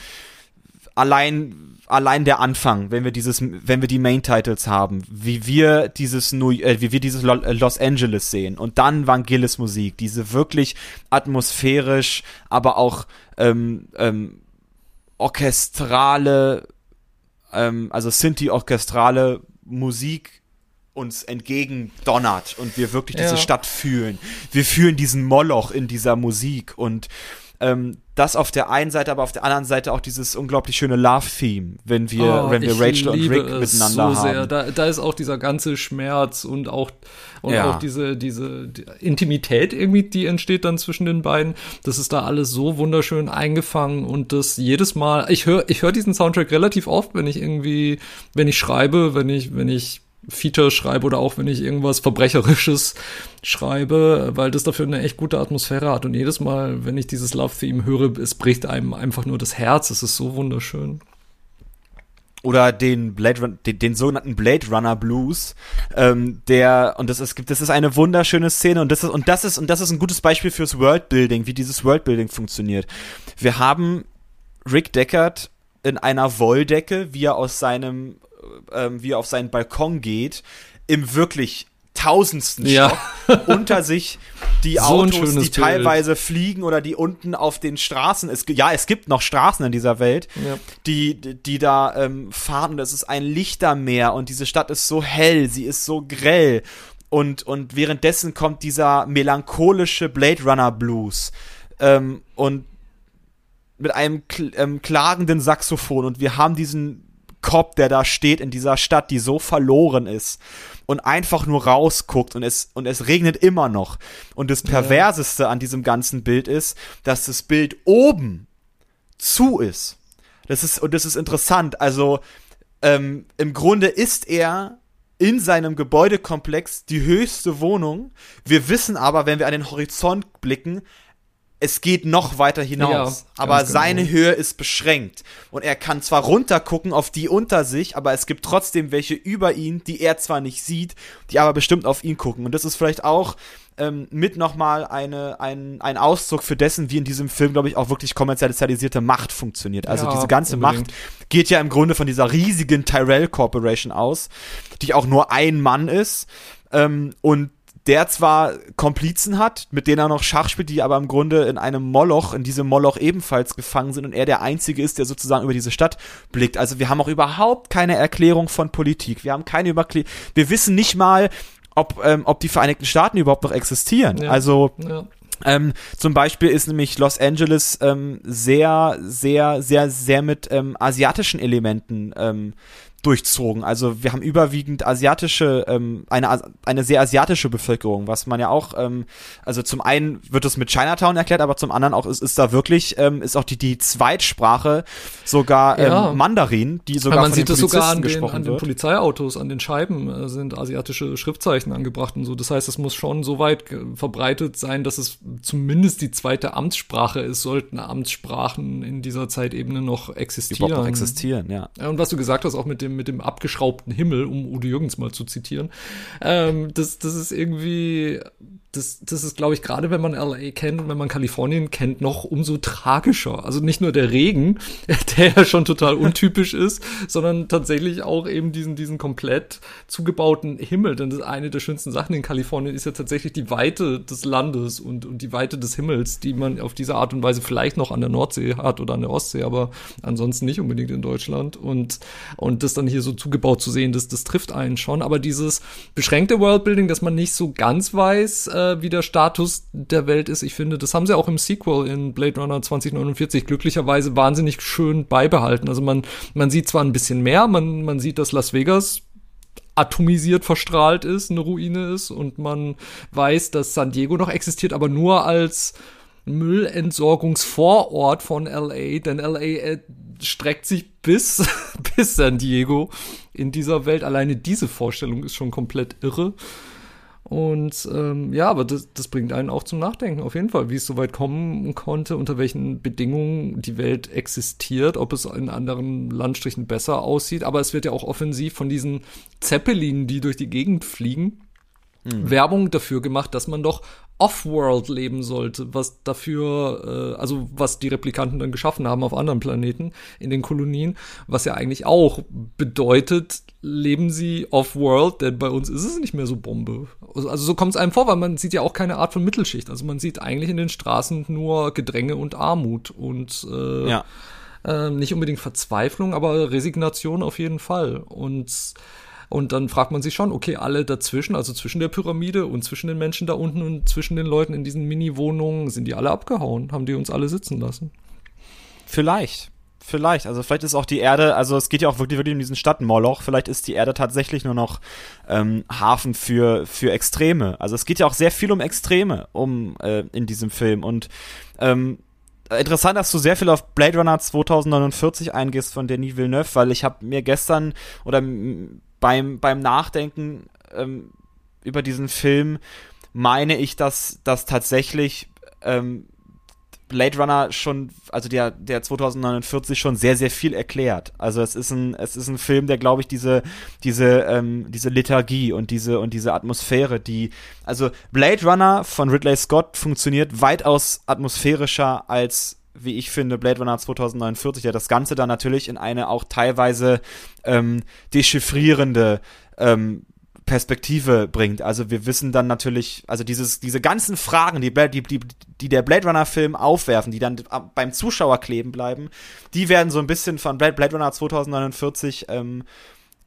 allein allein der Anfang, wenn wir dieses, wenn wir die Main Titles haben, wie wir dieses New, äh, wie wir dieses äh, Los Angeles sehen und dann Vangelis Musik, diese wirklich atmosphärisch, aber auch ähm, ähm, orchestrale, ähm, also Sinti-orchestrale Musik uns entgegen donnert und wir wirklich diese ja. Stadt fühlen. Wir fühlen diesen Moloch in dieser Musik und ähm, das auf der einen Seite, aber auf der anderen Seite auch dieses unglaublich schöne Love-Theme, wenn wir, oh, wenn wir Rachel und Rick miteinander so haben. Da, da ist auch dieser ganze Schmerz und auch, und ja. auch diese, diese die Intimität irgendwie, die entsteht dann zwischen den beiden. Das ist da alles so wunderschön eingefangen und das jedes Mal, ich höre, ich höre diesen Soundtrack relativ oft, wenn ich irgendwie, wenn ich schreibe, wenn ich, wenn ich Feature schreibe oder auch wenn ich irgendwas Verbrecherisches schreibe, weil das dafür eine echt gute Atmosphäre hat. Und jedes Mal, wenn ich dieses Love-Theme höre, es bricht einem einfach nur das Herz. Es ist so wunderschön. Oder den Blade den, den sogenannten Blade Runner Blues, ähm, der und das ist das ist eine wunderschöne Szene und das ist und das ist und das ist ein gutes Beispiel fürs Worldbuilding, wie dieses Worldbuilding funktioniert. Wir haben Rick Deckard in einer Wolldecke, wie er aus seinem ähm, wie er auf seinen Balkon geht, im wirklich tausendsten ja. Stock unter sich die so Autos, die teilweise Bild. fliegen oder die unten auf den Straßen, es, ja, es gibt noch Straßen in dieser Welt, ja. die, die da ähm, fahren und es ist ein Lichtermeer und diese Stadt ist so hell, sie ist so grell und, und währenddessen kommt dieser melancholische Blade Runner Blues ähm, und mit einem ähm, klagenden Saxophon und wir haben diesen Cop, der da steht in dieser Stadt, die so verloren ist und einfach nur rausguckt und es, und es regnet immer noch. Und das Perverseste ja. an diesem ganzen Bild ist, dass das Bild oben zu ist. Das ist, und das ist interessant. Also, ähm, im Grunde ist er in seinem Gebäudekomplex die höchste Wohnung. Wir wissen aber, wenn wir an den Horizont blicken, es geht noch weiter hinaus, ja, aber genau. seine Höhe ist beschränkt und er kann zwar runtergucken auf die unter sich, aber es gibt trotzdem welche über ihn, die er zwar nicht sieht, die aber bestimmt auf ihn gucken und das ist vielleicht auch ähm, mit nochmal eine, ein, ein Ausdruck für dessen, wie in diesem Film, glaube ich, auch wirklich kommerzialisierte Macht funktioniert. Also ja, diese ganze unbedingt. Macht geht ja im Grunde von dieser riesigen Tyrell Corporation aus, die auch nur ein Mann ist ähm, und der zwar Komplizen hat, mit denen er noch Schach spielt, die aber im Grunde in einem Moloch, in diesem Moloch ebenfalls gefangen sind und er der Einzige ist, der sozusagen über diese Stadt blickt. Also wir haben auch überhaupt keine Erklärung von Politik. Wir haben keine Überklärung. Wir wissen nicht mal, ob, ähm, ob die Vereinigten Staaten überhaupt noch existieren. Ja. Also ja. Ähm, zum Beispiel ist nämlich Los Angeles ähm, sehr, sehr, sehr, sehr mit ähm, asiatischen Elementen ähm, durchzogen. Also wir haben überwiegend asiatische, ähm, eine, eine sehr asiatische Bevölkerung, was man ja auch, ähm, also zum einen wird es mit Chinatown erklärt, aber zum anderen auch ist, ist da wirklich, ähm, ist auch die, die Zweitsprache sogar ähm, ja. Mandarin, die sogar man von sieht den Polizisten sogar an den, an den Polizeiautos, an den Scheiben äh, sind asiatische Schriftzeichen angebracht und so. Das heißt, es muss schon so weit verbreitet sein, dass es zumindest die zweite Amtssprache ist, sollten Amtssprachen in dieser Zeitebene noch existieren. Überhaupt noch existieren, ja. Und was du gesagt hast, auch mit dem mit dem abgeschraubten Himmel, um Udo Jürgens mal zu zitieren. Ähm, das, das ist irgendwie das, das ist, glaube ich, gerade wenn man LA kennt, wenn man Kalifornien kennt, noch umso tragischer. Also nicht nur der Regen, der ja schon total untypisch ist, sondern tatsächlich auch eben diesen, diesen komplett zugebauten Himmel. Denn das eine der schönsten Sachen in Kalifornien ist ja tatsächlich die Weite des Landes und, und die Weite des Himmels, die man auf diese Art und Weise vielleicht noch an der Nordsee hat oder an der Ostsee, aber ansonsten nicht unbedingt in Deutschland. Und, und das dann hier so zugebaut zu sehen, das, das trifft einen schon. Aber dieses beschränkte Worldbuilding, dass man nicht so ganz weiß, äh, äh, wie der Status der Welt ist. Ich finde, das haben sie auch im Sequel in Blade Runner 2049 glücklicherweise wahnsinnig schön beibehalten. Also man, man sieht zwar ein bisschen mehr, man, man sieht, dass Las Vegas atomisiert verstrahlt ist, eine Ruine ist und man weiß, dass San Diego noch existiert, aber nur als Müllentsorgungsvorort von LA, denn LA äh, streckt sich bis, bis San Diego in dieser Welt. Alleine diese Vorstellung ist schon komplett irre. Und ähm, ja, aber das, das bringt einen auch zum Nachdenken, auf jeden Fall, wie es so weit kommen konnte, unter welchen Bedingungen die Welt existiert, ob es in anderen Landstrichen besser aussieht. Aber es wird ja auch offensiv von diesen Zeppelinen, die durch die Gegend fliegen, mhm. Werbung dafür gemacht, dass man doch Off-World leben sollte, was dafür, äh, also was die Replikanten dann geschaffen haben auf anderen Planeten in den Kolonien, was ja eigentlich auch bedeutet, leben sie Off-World, denn bei uns ist es nicht mehr so Bombe. Also, so kommt es einem vor, weil man sieht ja auch keine Art von Mittelschicht. Also man sieht eigentlich in den Straßen nur Gedränge und Armut und äh, ja. äh, nicht unbedingt Verzweiflung, aber Resignation auf jeden Fall. Und und dann fragt man sich schon, okay, alle dazwischen, also zwischen der Pyramide und zwischen den Menschen da unten und zwischen den Leuten in diesen Mini-Wohnungen, sind die alle abgehauen? Haben die uns alle sitzen lassen? Vielleicht. Vielleicht, also vielleicht ist auch die Erde, also es geht ja auch wirklich, wirklich um diesen Stadtmoloch, vielleicht ist die Erde tatsächlich nur noch ähm, Hafen für, für Extreme. Also es geht ja auch sehr viel um Extreme um äh, in diesem Film und ähm, interessant, dass du sehr viel auf Blade Runner 2049 eingehst von Denis Villeneuve, weil ich habe mir gestern oder beim, beim Nachdenken ähm, über diesen Film meine ich, dass, dass tatsächlich ähm, Blade Runner schon, also der, der 2049 schon sehr, sehr viel erklärt. Also es ist ein, es ist ein Film, der, glaube ich, diese, diese, ähm, diese Lethargie und diese, und diese Atmosphäre, die, also Blade Runner von Ridley Scott funktioniert weitaus atmosphärischer als wie ich finde, Blade Runner 2049, der das Ganze dann natürlich in eine auch teilweise ähm, dechiffrierende ähm, Perspektive bringt. Also wir wissen dann natürlich, also dieses, diese ganzen Fragen, die, die, die, die der Blade Runner Film aufwerfen, die dann beim Zuschauer kleben bleiben, die werden so ein bisschen von Blade, Blade Runner 2049 ähm,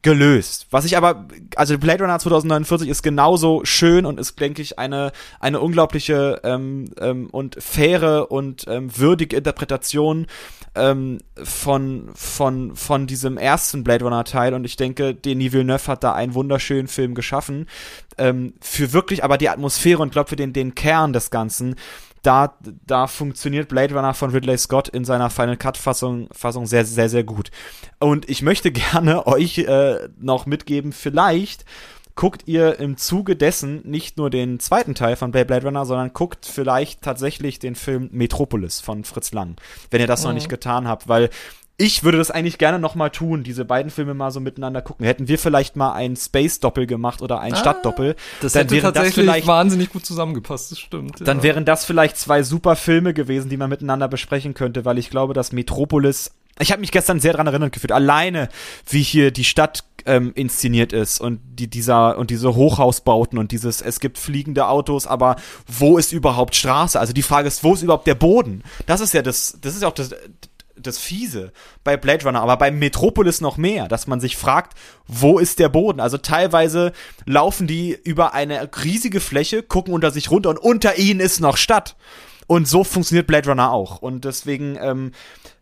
gelöst. Was ich aber, also Blade Runner 2049 ist genauso schön und ist, denke ich, eine, eine unglaubliche ähm, ähm, und faire und ähm, würdige Interpretation ähm, von, von, von diesem ersten Blade Runner Teil und ich denke, Denis Villeneuve hat da einen wunderschönen Film geschaffen. Ähm, für wirklich aber die Atmosphäre und glaube für den, den Kern des Ganzen da, da funktioniert Blade Runner von Ridley Scott in seiner Final Cut Fassung, Fassung sehr, sehr, sehr gut. Und ich möchte gerne euch äh, noch mitgeben, vielleicht guckt ihr im Zuge dessen nicht nur den zweiten Teil von Blade Runner, sondern guckt vielleicht tatsächlich den Film Metropolis von Fritz Lang, wenn ihr das mhm. noch nicht getan habt, weil ich würde das eigentlich gerne noch mal tun, diese beiden Filme mal so miteinander gucken. Hätten wir vielleicht mal ein Space-Doppel gemacht oder ein ah, Stadtdoppel, das dann hätte tatsächlich das wahnsinnig gut zusammengepasst, das stimmt. Dann ja. wären das vielleicht zwei super Filme gewesen, die man miteinander besprechen könnte, weil ich glaube, dass Metropolis ich habe mich gestern sehr daran erinnert gefühlt, alleine wie hier die Stadt ähm, inszeniert ist und die, dieser und diese Hochhausbauten und dieses es gibt fliegende Autos, aber wo ist überhaupt Straße? Also die Frage ist, wo ist überhaupt der Boden? Das ist ja das das ist ja auch das das Fiese bei Blade Runner, aber bei Metropolis noch mehr, dass man sich fragt, wo ist der Boden? Also teilweise laufen die über eine riesige Fläche, gucken unter sich runter und unter ihnen ist noch Stadt. Und so funktioniert Blade Runner auch. Und deswegen ähm,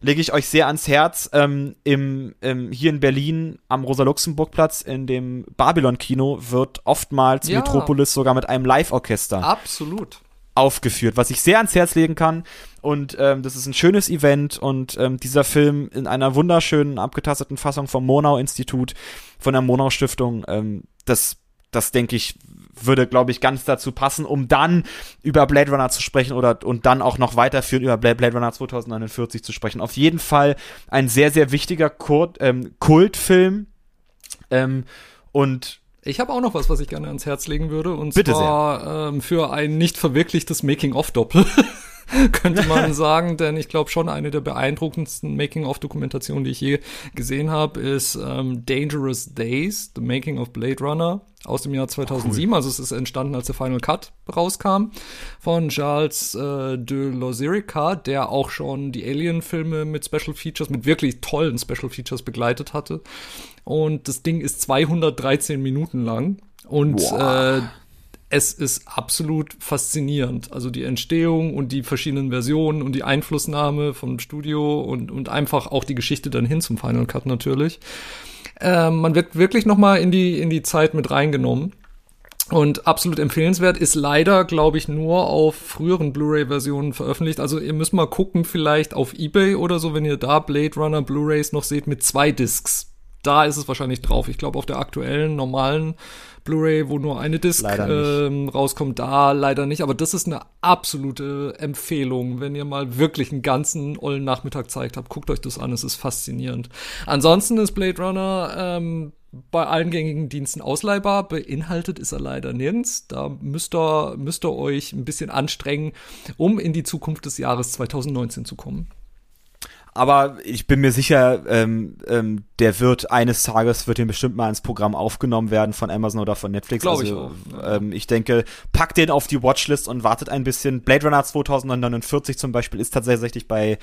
lege ich euch sehr ans Herz, ähm, im, ähm, hier in Berlin am Rosa-Luxemburg-Platz in dem Babylon-Kino wird oftmals ja. Metropolis sogar mit einem Live-Orchester. Absolut aufgeführt, was ich sehr ans Herz legen kann. Und ähm, das ist ein schönes Event und ähm, dieser Film in einer wunderschönen, abgetasteten Fassung vom Monau-Institut, von der Monau-Stiftung, ähm, das, das denke ich, würde, glaube ich, ganz dazu passen, um dann über Blade Runner zu sprechen oder und dann auch noch weiterführend über Blade, Runner 2049 zu sprechen. Auf jeden Fall ein sehr, sehr wichtiger Kult, ähm, Kultfilm. Ähm, und ich habe auch noch was, was ich gerne ans Herz legen würde. Und Bitte zwar ähm, für ein nicht verwirklichtes Making-of-Doppel. könnte man sagen, denn ich glaube schon eine der beeindruckendsten Making-of-Dokumentationen, die ich je gesehen habe, ist ähm, Dangerous Days, The Making of Blade Runner aus dem Jahr 2007. Cool. Also es ist entstanden, als der Final Cut rauskam von Charles äh, de Lozerica, der auch schon die Alien-Filme mit Special Features, mit wirklich tollen Special Features begleitet hatte. Und das Ding ist 213 Minuten lang. Und äh, es ist absolut faszinierend. Also die Entstehung und die verschiedenen Versionen und die Einflussnahme vom Studio und, und einfach auch die Geschichte dann hin zum Final Cut natürlich. Ähm, man wird wirklich noch mal in die, in die Zeit mit reingenommen. Und absolut empfehlenswert ist leider, glaube ich, nur auf früheren Blu-ray-Versionen veröffentlicht. Also ihr müsst mal gucken, vielleicht auf Ebay oder so, wenn ihr da Blade Runner Blu-rays noch seht mit zwei Discs. Da ist es wahrscheinlich drauf. Ich glaube, auf der aktuellen, normalen Blu-ray, wo nur eine Disc ähm, rauskommt, da leider nicht. Aber das ist eine absolute Empfehlung, wenn ihr mal wirklich einen ganzen ollen Nachmittag Zeit habt. Guckt euch das an, es ist faszinierend. Ansonsten ist Blade Runner ähm, bei allen gängigen Diensten ausleihbar. Beinhaltet ist er leider nirgends. Da müsst ihr, müsst ihr euch ein bisschen anstrengen, um in die Zukunft des Jahres 2019 zu kommen aber ich bin mir sicher, ähm, ähm, der wird eines Tages wird den bestimmt mal ins Programm aufgenommen werden von Amazon oder von Netflix. Glaube also, ich auch. Ähm, ich denke, packt den auf die Watchlist und wartet ein bisschen. Blade Runner 2049 zum Beispiel ist tatsächlich bei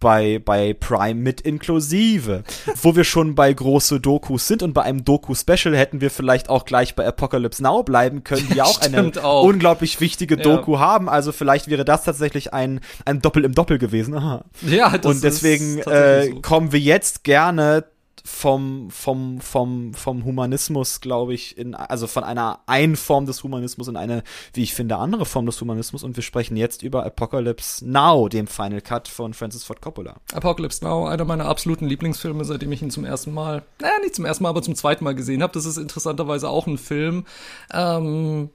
bei, bei Prime mit inklusive. Wo wir schon bei große Dokus sind und bei einem Doku-Special hätten wir vielleicht auch gleich bei Apocalypse Now bleiben können, die auch eine auch. unglaublich wichtige Doku ja. haben. Also vielleicht wäre das tatsächlich ein, ein Doppel im Doppel gewesen. Aha. Ja, das Und deswegen äh, so. kommen wir jetzt gerne vom, vom, vom, vom Humanismus, glaube ich, in, also von einer einen Form des Humanismus in eine, wie ich finde, andere Form des Humanismus. Und wir sprechen jetzt über Apocalypse Now, dem Final Cut von Francis Ford Coppola. Apocalypse Now, einer meiner absoluten Lieblingsfilme, seitdem ich ihn zum ersten Mal, naja, nicht zum ersten Mal, aber zum zweiten Mal gesehen habe. Das ist interessanterweise auch ein Film, ähm,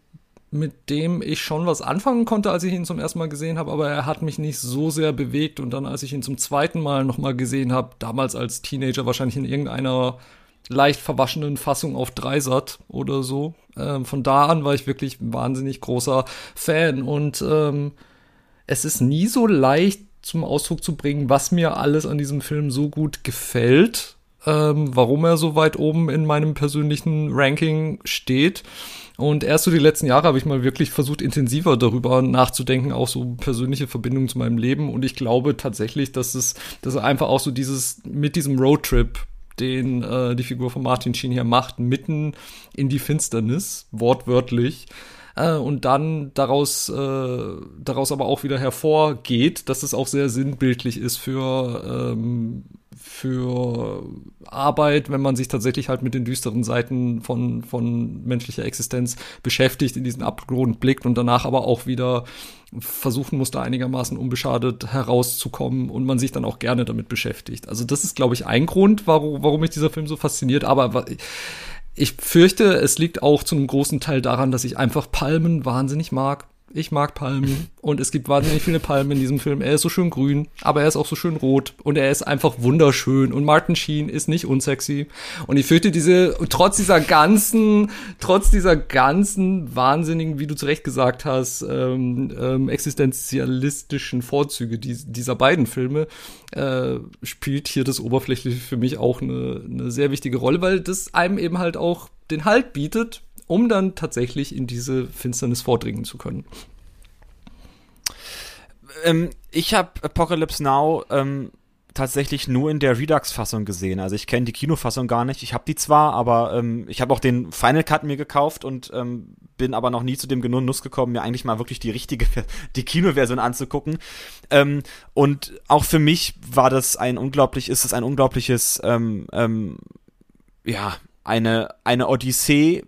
mit dem ich schon was anfangen konnte, als ich ihn zum ersten Mal gesehen habe, aber er hat mich nicht so sehr bewegt. Und dann, als ich ihn zum zweiten Mal nochmal gesehen habe, damals als Teenager wahrscheinlich in irgendeiner leicht verwaschenen Fassung auf Dreisat oder so. Ähm, von da an war ich wirklich wahnsinnig großer Fan. Und ähm, es ist nie so leicht zum Ausdruck zu bringen, was mir alles an diesem Film so gut gefällt, ähm, warum er so weit oben in meinem persönlichen Ranking steht. Und erst so die letzten Jahre habe ich mal wirklich versucht, intensiver darüber nachzudenken, auch so persönliche Verbindungen zu meinem Leben. Und ich glaube tatsächlich, dass es, dass einfach auch so dieses, mit diesem Roadtrip, den äh, die Figur von Martin Sheen hier macht, mitten in die Finsternis, wortwörtlich, äh, und dann daraus, äh, daraus aber auch wieder hervorgeht, dass es auch sehr sinnbildlich ist für ähm, für Arbeit, wenn man sich tatsächlich halt mit den düsteren Seiten von, von menschlicher Existenz beschäftigt, in diesen Abgrund blickt und danach aber auch wieder versuchen muss, da einigermaßen unbeschadet herauszukommen und man sich dann auch gerne damit beschäftigt. Also das ist, glaube ich, ein Grund, warum, warum mich dieser Film so fasziniert, aber ich fürchte, es liegt auch zu einem großen Teil daran, dass ich einfach Palmen wahnsinnig mag Ich mag Palmen und es gibt wahnsinnig viele Palmen in diesem Film. Er ist so schön grün, aber er ist auch so schön rot und er ist einfach wunderschön und Martin Sheen ist nicht unsexy und ich fürchte diese trotz dieser ganzen trotz dieser ganzen wahnsinnigen, wie du zu Recht gesagt hast, ähm, ähm, existenzialistischen Vorzüge dies, dieser beiden Filme äh, spielt hier das Oberflächliche für mich auch eine, eine sehr wichtige Rolle, weil das einem eben halt auch den Halt bietet, um dann tatsächlich in diese Finsternis vordringen zu können. Ähm, ich habe Apocalypse Now ähm, tatsächlich nur in der Redux-Fassung gesehen. Also ich kenne die Kinofassung gar nicht. Ich habe die zwar, aber ähm, ich habe auch den Final Cut mir gekauft und ähm, bin aber noch nie zu dem Genuss gekommen, mir eigentlich mal wirklich die richtige, die Kinoversion anzugucken. Ähm, und auch für mich war das ein unglaublich, ist es ein unglaubliches, ähm, ähm, ja, eine, eine Odyssee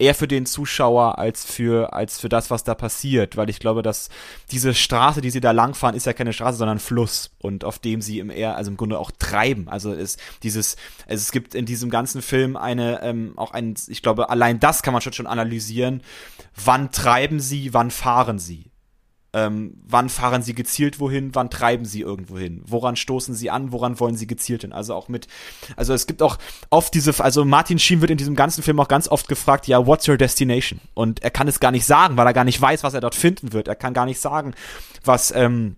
eher für den Zuschauer als für, als für das, was da passiert, weil ich glaube, dass diese Straße, die sie da langfahren, ist ja keine Straße, sondern ein Fluss und auf dem sie im eher, also im Grunde auch treiben. Also ist dieses, also es gibt in diesem ganzen Film eine, ähm, auch ein, ich glaube, allein das kann man schon schon analysieren. Wann treiben sie, wann fahren sie? Ähm, wann fahren sie gezielt wohin, wann treiben sie irgendwo hin, woran stoßen sie an, woran wollen sie gezielt hin. Also auch mit, also es gibt auch oft diese, also Martin Sheen wird in diesem ganzen Film auch ganz oft gefragt, ja, what's your destination? Und er kann es gar nicht sagen, weil er gar nicht weiß, was er dort finden wird. Er kann gar nicht sagen, was, ähm,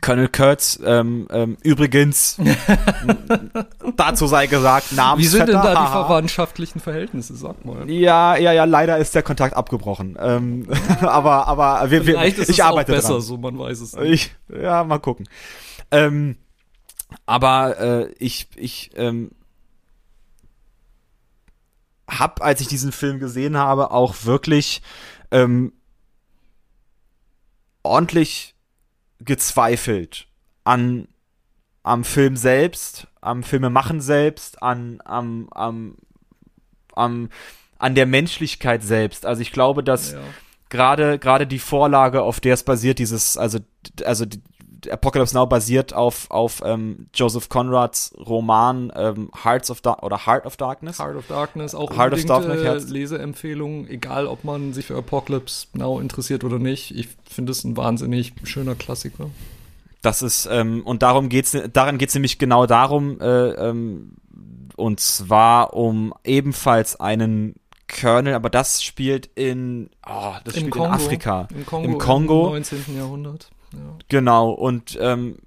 Colonel Kurtz, ähm, ähm, übrigens, dazu sei gesagt, Namensvetter. Wie sind denn da die verwandtschaftlichen Verhältnisse, sag mal? Ja, ja, ja, leider ist der Kontakt abgebrochen. Ähm, aber, aber wir, wir, Vielleicht ist ich es arbeite auch besser, dran. so man weiß es nicht. Ich, ja, mal gucken. Ähm, aber äh, ich, ich ähm, hab, als ich diesen Film gesehen habe, auch wirklich ähm, ordentlich gezweifelt an am Film selbst, am Filmemachen selbst, an am, am, am an der Menschlichkeit selbst. Also ich glaube, dass Ja. gerade gerade die Vorlage, auf der es basiert, dieses also also die, Apocalypse Now basiert auf auf ähm, Joseph Conrads Roman ähm, Hearts of Dar oder Heart of Darkness. Heart of Darkness, auch Heart of Darkness, äh, Leseempfehlung, egal ob man sich für Apocalypse Now interessiert oder nicht. Ich finde es ein wahnsinnig schöner Klassiker. Das ist ähm, und darum geht's daran geht's nämlich genau darum äh, ähm, und zwar um ebenfalls einen Colonel, aber das spielt in oh, das spielt in Afrika. Im Kongo, Im Kongo. Im 19. Jahrhundert. Genau, und ähm,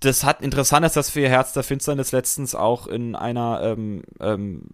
das hat interessant ist, dass wir Herz der Finsternis letztens auch in einer ähm, ähm,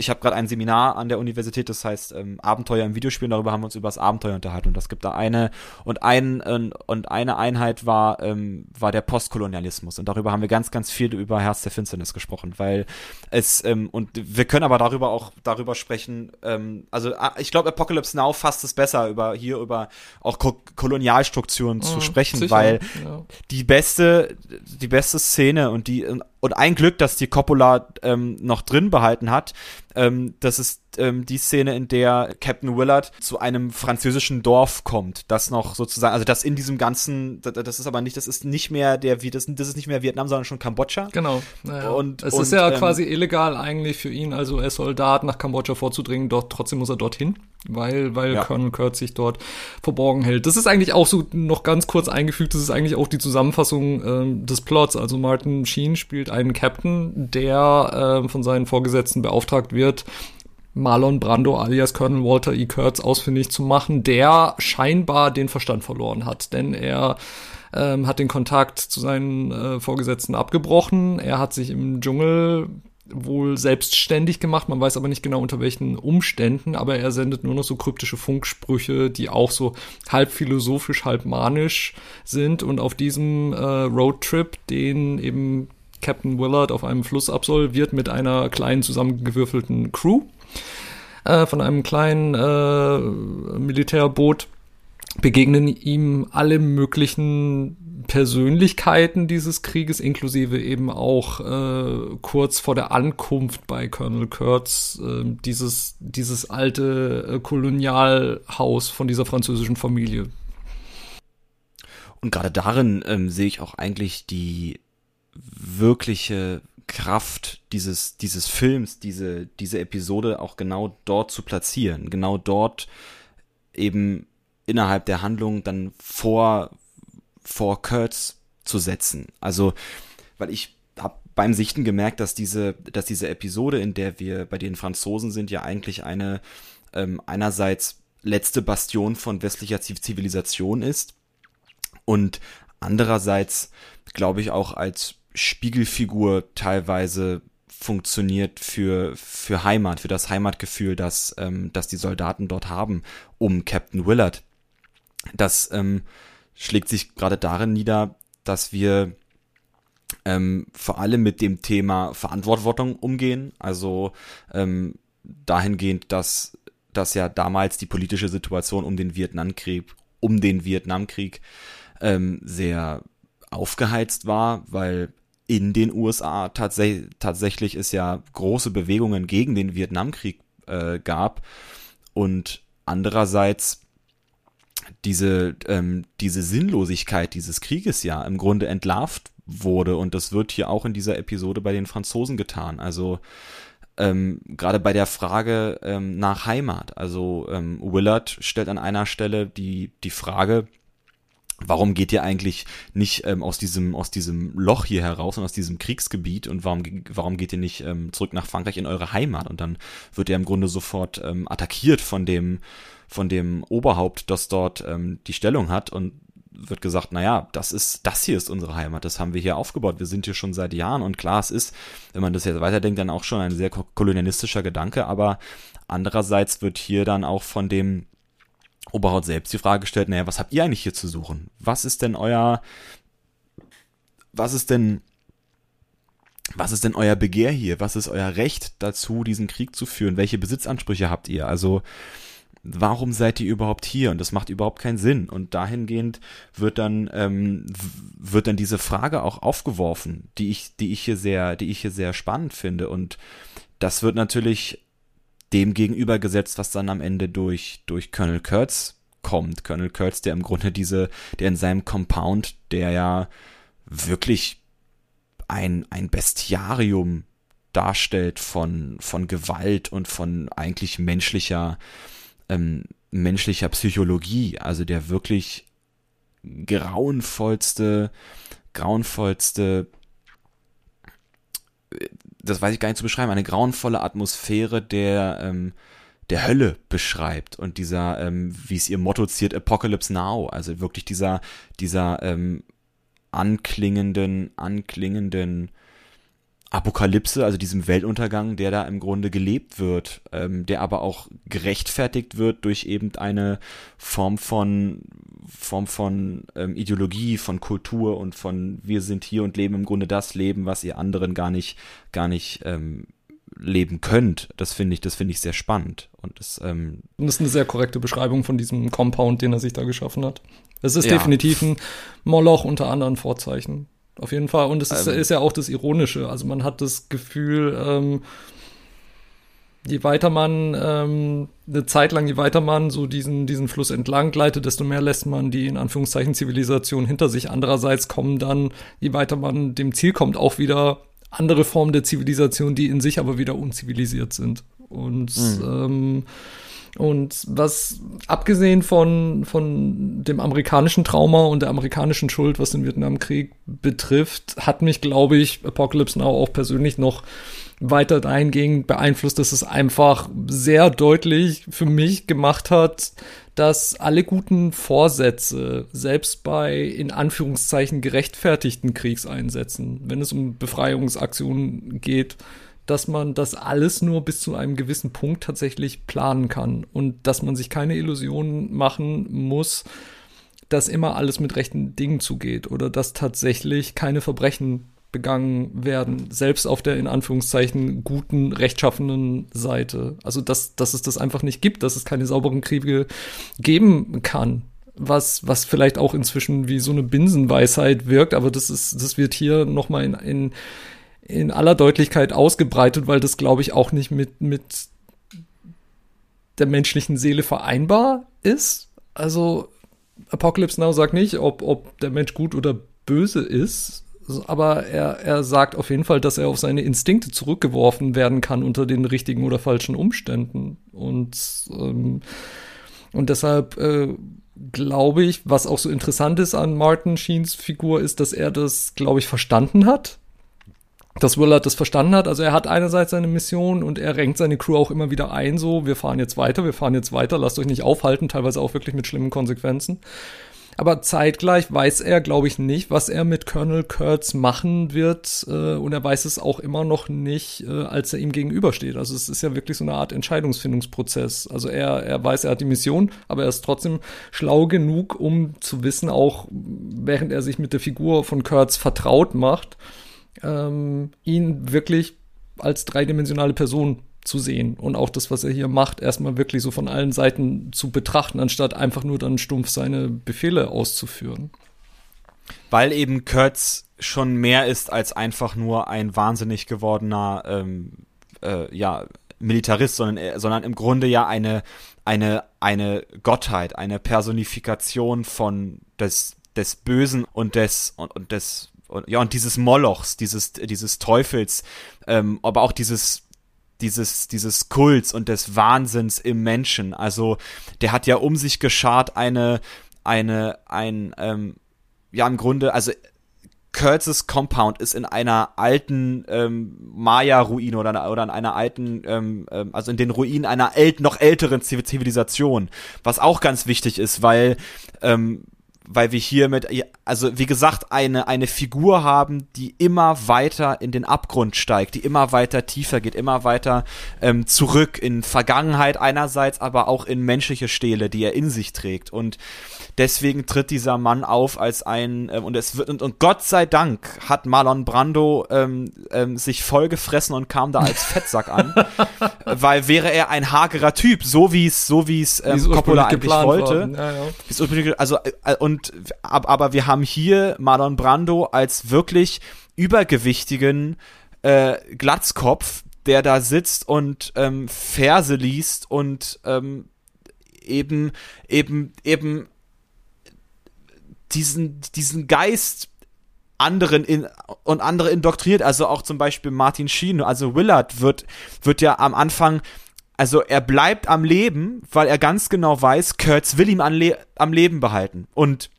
ich habe gerade ein Seminar an der Universität, das heißt ähm, Abenteuer im Videospielen, darüber haben wir uns über das Abenteuer unterhalten. Und das gibt da eine und ein ähm, und eine Einheit war ähm, war der Postkolonialismus. Und darüber haben wir ganz ganz viel über Herz der Finsternis gesprochen, weil es ähm, und wir können aber darüber auch darüber sprechen, ähm, also ah, ich glaube Apocalypse Now fasst es besser über hier über auch Ko Kolonialstrukturen zu Mhm, sprechen, sicher, weil ja. die beste, die beste Szene und die und ein Glück, dass die Coppola ähm, noch drin behalten hat. Ähm, das ist ähm, die Szene, in der Captain Willard zu einem französischen Dorf kommt, das noch sozusagen, also das in diesem ganzen, das, das ist aber nicht, das ist nicht mehr der, das, das ist nicht mehr Vietnam, sondern schon Kambodscha. Genau. Naja. Und- es und, ist ja ähm, quasi illegal eigentlich für ihn, also als Soldat nach Kambodscha vorzudringen, dort trotzdem muss er dorthin, weil, weil Ja. Colonel Kurt sich dort verborgen hält. Das ist eigentlich auch so noch ganz kurz eingefügt, das ist eigentlich auch die Zusammenfassung ähm, des Plots. Also Martin Sheen spielt einen Captain, der ähm, von seinen Vorgesetzten beauftragt wird, Marlon Brando alias Colonel Walter E. Kurtz ausfindig zu machen, der scheinbar den Verstand verloren hat, denn er ähm, hat den Kontakt zu seinen äh, Vorgesetzten abgebrochen. Er hat sich im Dschungel wohl selbstständig gemacht, man weiß aber nicht genau unter welchen Umständen, aber er sendet nur noch so kryptische Funksprüche, die auch so halb philosophisch, halb manisch sind und auf diesem äh, Roadtrip, den eben Captain Willard auf einem Fluss absolviert mit einer kleinen zusammengewürfelten Crew äh, von einem kleinen äh, Militärboot begegnen ihm alle möglichen Persönlichkeiten dieses Krieges, inklusive eben auch äh, kurz vor der Ankunft bei Colonel Kurtz äh, dieses, dieses alte äh, Kolonialhaus von dieser französischen Familie. Und gerade darin ähm, sehe ich auch eigentlich die wirkliche Kraft dieses, dieses Films, diese, diese Episode auch genau dort zu platzieren, genau dort eben innerhalb der Handlung dann vor, vor Kurtz zu setzen. Also, weil ich habe beim Sichten gemerkt, dass diese, dass diese Episode, in der wir bei den Franzosen sind, ja eigentlich eine ähm, einerseits letzte Bastion von westlicher Zivilisation ist und andererseits, glaube ich, auch als Spiegelfigur teilweise funktioniert für, für Heimat, für das Heimatgefühl, das, ähm, das die Soldaten dort haben, um Captain Willard. Das ähm, schlägt sich gerade darin nieder, dass wir ähm, vor allem mit dem Thema Verantwortung umgehen. Also ähm, dahingehend, dass, dass ja damals die politische Situation um den Vietnamkrieg, um den Vietnamkrieg ähm, sehr aufgeheizt war, weil in den USA tats tatsächlich es ja große Bewegungen gegen den Vietnamkrieg äh, gab und andererseits diese, ähm, diese Sinnlosigkeit dieses Krieges ja im Grunde entlarvt wurde und das wird hier auch in dieser Episode bei den Franzosen getan. Also ähm, gerade bei der Frage ähm, nach Heimat. Also ähm, Willard stellt an einer Stelle die, die Frage, warum geht ihr eigentlich nicht ähm, aus diesem aus diesem Loch hier heraus und aus diesem Kriegsgebiet und warum warum geht ihr nicht ähm, zurück nach Frankreich in eure Heimat? Und dann wird er im Grunde sofort ähm, attackiert von dem von dem Oberhaupt, das dort ähm, die Stellung hat und wird gesagt, naja, das ist, das hier ist unsere Heimat, das haben wir hier aufgebaut, wir sind hier schon seit Jahren. Und klar, es ist, wenn man das jetzt weiterdenkt, dann auch schon ein sehr kolonialistischer Gedanke, aber andererseits wird hier dann auch von dem Oberhaut selbst die Frage gestellt, naja, was habt ihr eigentlich hier zu suchen? Was ist denn euer, was ist denn, was ist denn euer Begehr hier? Was ist euer Recht dazu, diesen Krieg zu führen? Welche Besitzansprüche habt ihr? Also, warum seid ihr überhaupt hier? Und das macht überhaupt keinen Sinn. Und dahingehend wird dann, ähm, wird dann diese Frage auch aufgeworfen, die ich, die ich hier sehr, die ich hier sehr spannend finde. Und das wird natürlich dem gegenübergesetzt, was dann am Ende durch, durch Colonel Kurtz kommt. Colonel Kurtz, der im Grunde diese, der in seinem Compound, der ja wirklich ein, ein Bestiarium darstellt von, von Gewalt und von eigentlich menschlicher, ähm, menschlicher Psychologie, also der wirklich grauenvollste, grauenvollste das weiß ich gar nicht zu beschreiben, eine grauenvolle Atmosphäre der, ähm, der Hölle beschreibt und dieser, ähm, wie es ihr Motto ziert, Apocalypse Now, also wirklich dieser, dieser ähm, anklingenden, anklingenden Apokalypse, also diesem Weltuntergang, der da im Grunde gelebt wird, ähm, der aber auch gerechtfertigt wird durch eben eine Form von Form von ähm, Ideologie, von Kultur und von wir sind hier und leben im Grunde das Leben, was ihr anderen gar nicht, gar nicht ähm, leben könnt. Das finde ich, das finde ich sehr spannend. Und das, ähm, das ist eine sehr korrekte Beschreibung von diesem Compound, den er sich da geschaffen hat. Es ist ja. definitiv ein Moloch unter anderen Vorzeichen. Auf jeden Fall. Und es ist, ähm, ist, ja auch das Ironische. Also man hat das Gefühl, ähm, je weiter man ähm, eine Zeit lang, je weiter man so diesen, diesen Fluss entlang gleitet, desto mehr lässt man die in Anführungszeichen Zivilisation hinter sich. Andererseits kommen dann, je weiter man dem Ziel kommt, auch wieder andere Formen der Zivilisation, die in sich aber wieder unzivilisiert sind. Und mhm. ähm, und was abgesehen von, von dem amerikanischen Trauma und der amerikanischen Schuld, was den Vietnamkrieg betrifft, hat mich, glaube ich, Apocalypse Now auch persönlich noch weiter dahingehend beeinflusst, dass es einfach sehr deutlich für mich gemacht hat, dass alle guten Vorsätze, selbst bei in Anführungszeichen gerechtfertigten Kriegseinsätzen, wenn es um Befreiungsaktionen geht, dass man das alles nur bis zu einem gewissen Punkt tatsächlich planen kann und dass man sich keine Illusionen machen muss, dass immer alles mit rechten Dingen zugeht oder dass tatsächlich keine Verbrechen begangen werden, selbst auf der in Anführungszeichen guten, rechtschaffenen Seite. Also dass, dass es das einfach nicht gibt, dass es keine sauberen Kriege geben kann. Was, was vielleicht auch inzwischen wie so eine Binsenweisheit wirkt, aber das ist, das wird hier nochmal in, in, in aller Deutlichkeit ausgebreitet, weil das, glaube ich, auch nicht mit, mit der menschlichen Seele vereinbar ist. Also Apocalypse Now sagt nicht, ob, ob der Mensch gut oder böse ist, aber er, er sagt auf jeden Fall, dass er auf seine Instinkte zurückgeworfen werden kann unter den richtigen oder falschen Umständen. Und ähm, Und deshalb äh, glaube ich, was auch so interessant ist an Martin Sheens Figur, ist, dass er das, glaube ich, verstanden hat. Dass Willard das verstanden hat. Also er hat einerseits seine Mission und er renkt seine Crew auch immer wieder ein, so, wir fahren jetzt weiter, wir fahren jetzt weiter, lasst euch nicht aufhalten, teilweise auch wirklich mit schlimmen Konsequenzen. Aber zeitgleich weiß er, glaube ich, nicht, was er mit Colonel Kurtz machen wird. Äh, und er weiß es auch immer noch nicht, äh, als er ihm gegenübersteht. Also es ist ja wirklich so eine Art Entscheidungsfindungsprozess. Also er, er weiß, er hat die Mission, aber er ist trotzdem schlau genug, um zu wissen, auch während er sich mit der Figur von Kurtz vertraut macht, ähm, ihn wirklich als dreidimensionale Person zu sehen und auch das, was er hier macht, erstmal wirklich so von allen Seiten zu betrachten, anstatt einfach nur dann stumpf seine Befehle auszuführen. Weil eben Kurtz schon mehr ist als einfach nur ein wahnsinnig gewordener ähm, äh, ja, Militarist, sondern, sondern im Grunde ja eine, eine, eine Gottheit, eine Personifikation von des, des Bösen und des und, und des und, ja und dieses Molochs, dieses dieses Teufels, ähm, aber auch dieses dieses, dieses Kults und des Wahnsinns im Menschen. Also der hat ja um sich geschart eine, eine, ein, ähm, ja im Grunde, also Kurtz's Compound ist in einer alten ähm, Maya-Ruine oder, oder in einer alten, ähm, ähm, also in den Ruinen einer ält noch älteren Zivilisation, was auch ganz wichtig ist, weil ähm, weil wir hier mit, also wie gesagt, eine, eine Figur haben, die immer weiter in den Abgrund steigt, die immer weiter tiefer geht, immer weiter ähm, zurück in Vergangenheit einerseits, aber auch in menschliche Stähle, die er in sich trägt. Und deswegen tritt dieser Mann auf als ein, ähm, und es wird, und, und Gott sei Dank hat Marlon Brando ähm, ähm, sich vollgefressen und kam da als Fettsack an, weil wäre er ein hagerer Typ, so wie es, so wie es ähm, Coppola eigentlich wollte. Ja, ja. Also, äh, und und aber wir haben hier Marlon Brando als wirklich übergewichtigen äh, Glatzkopf, der da sitzt und ähm, Verse liest und ähm, eben eben eben diesen diesen Geist anderen in, und andere indoktriniert, also auch zum Beispiel Martin Sheen, also Willard wird, wird ja am Anfang also er bleibt am Leben, weil er ganz genau weiß, Kurtz will ihm Le am Leben behalten. Und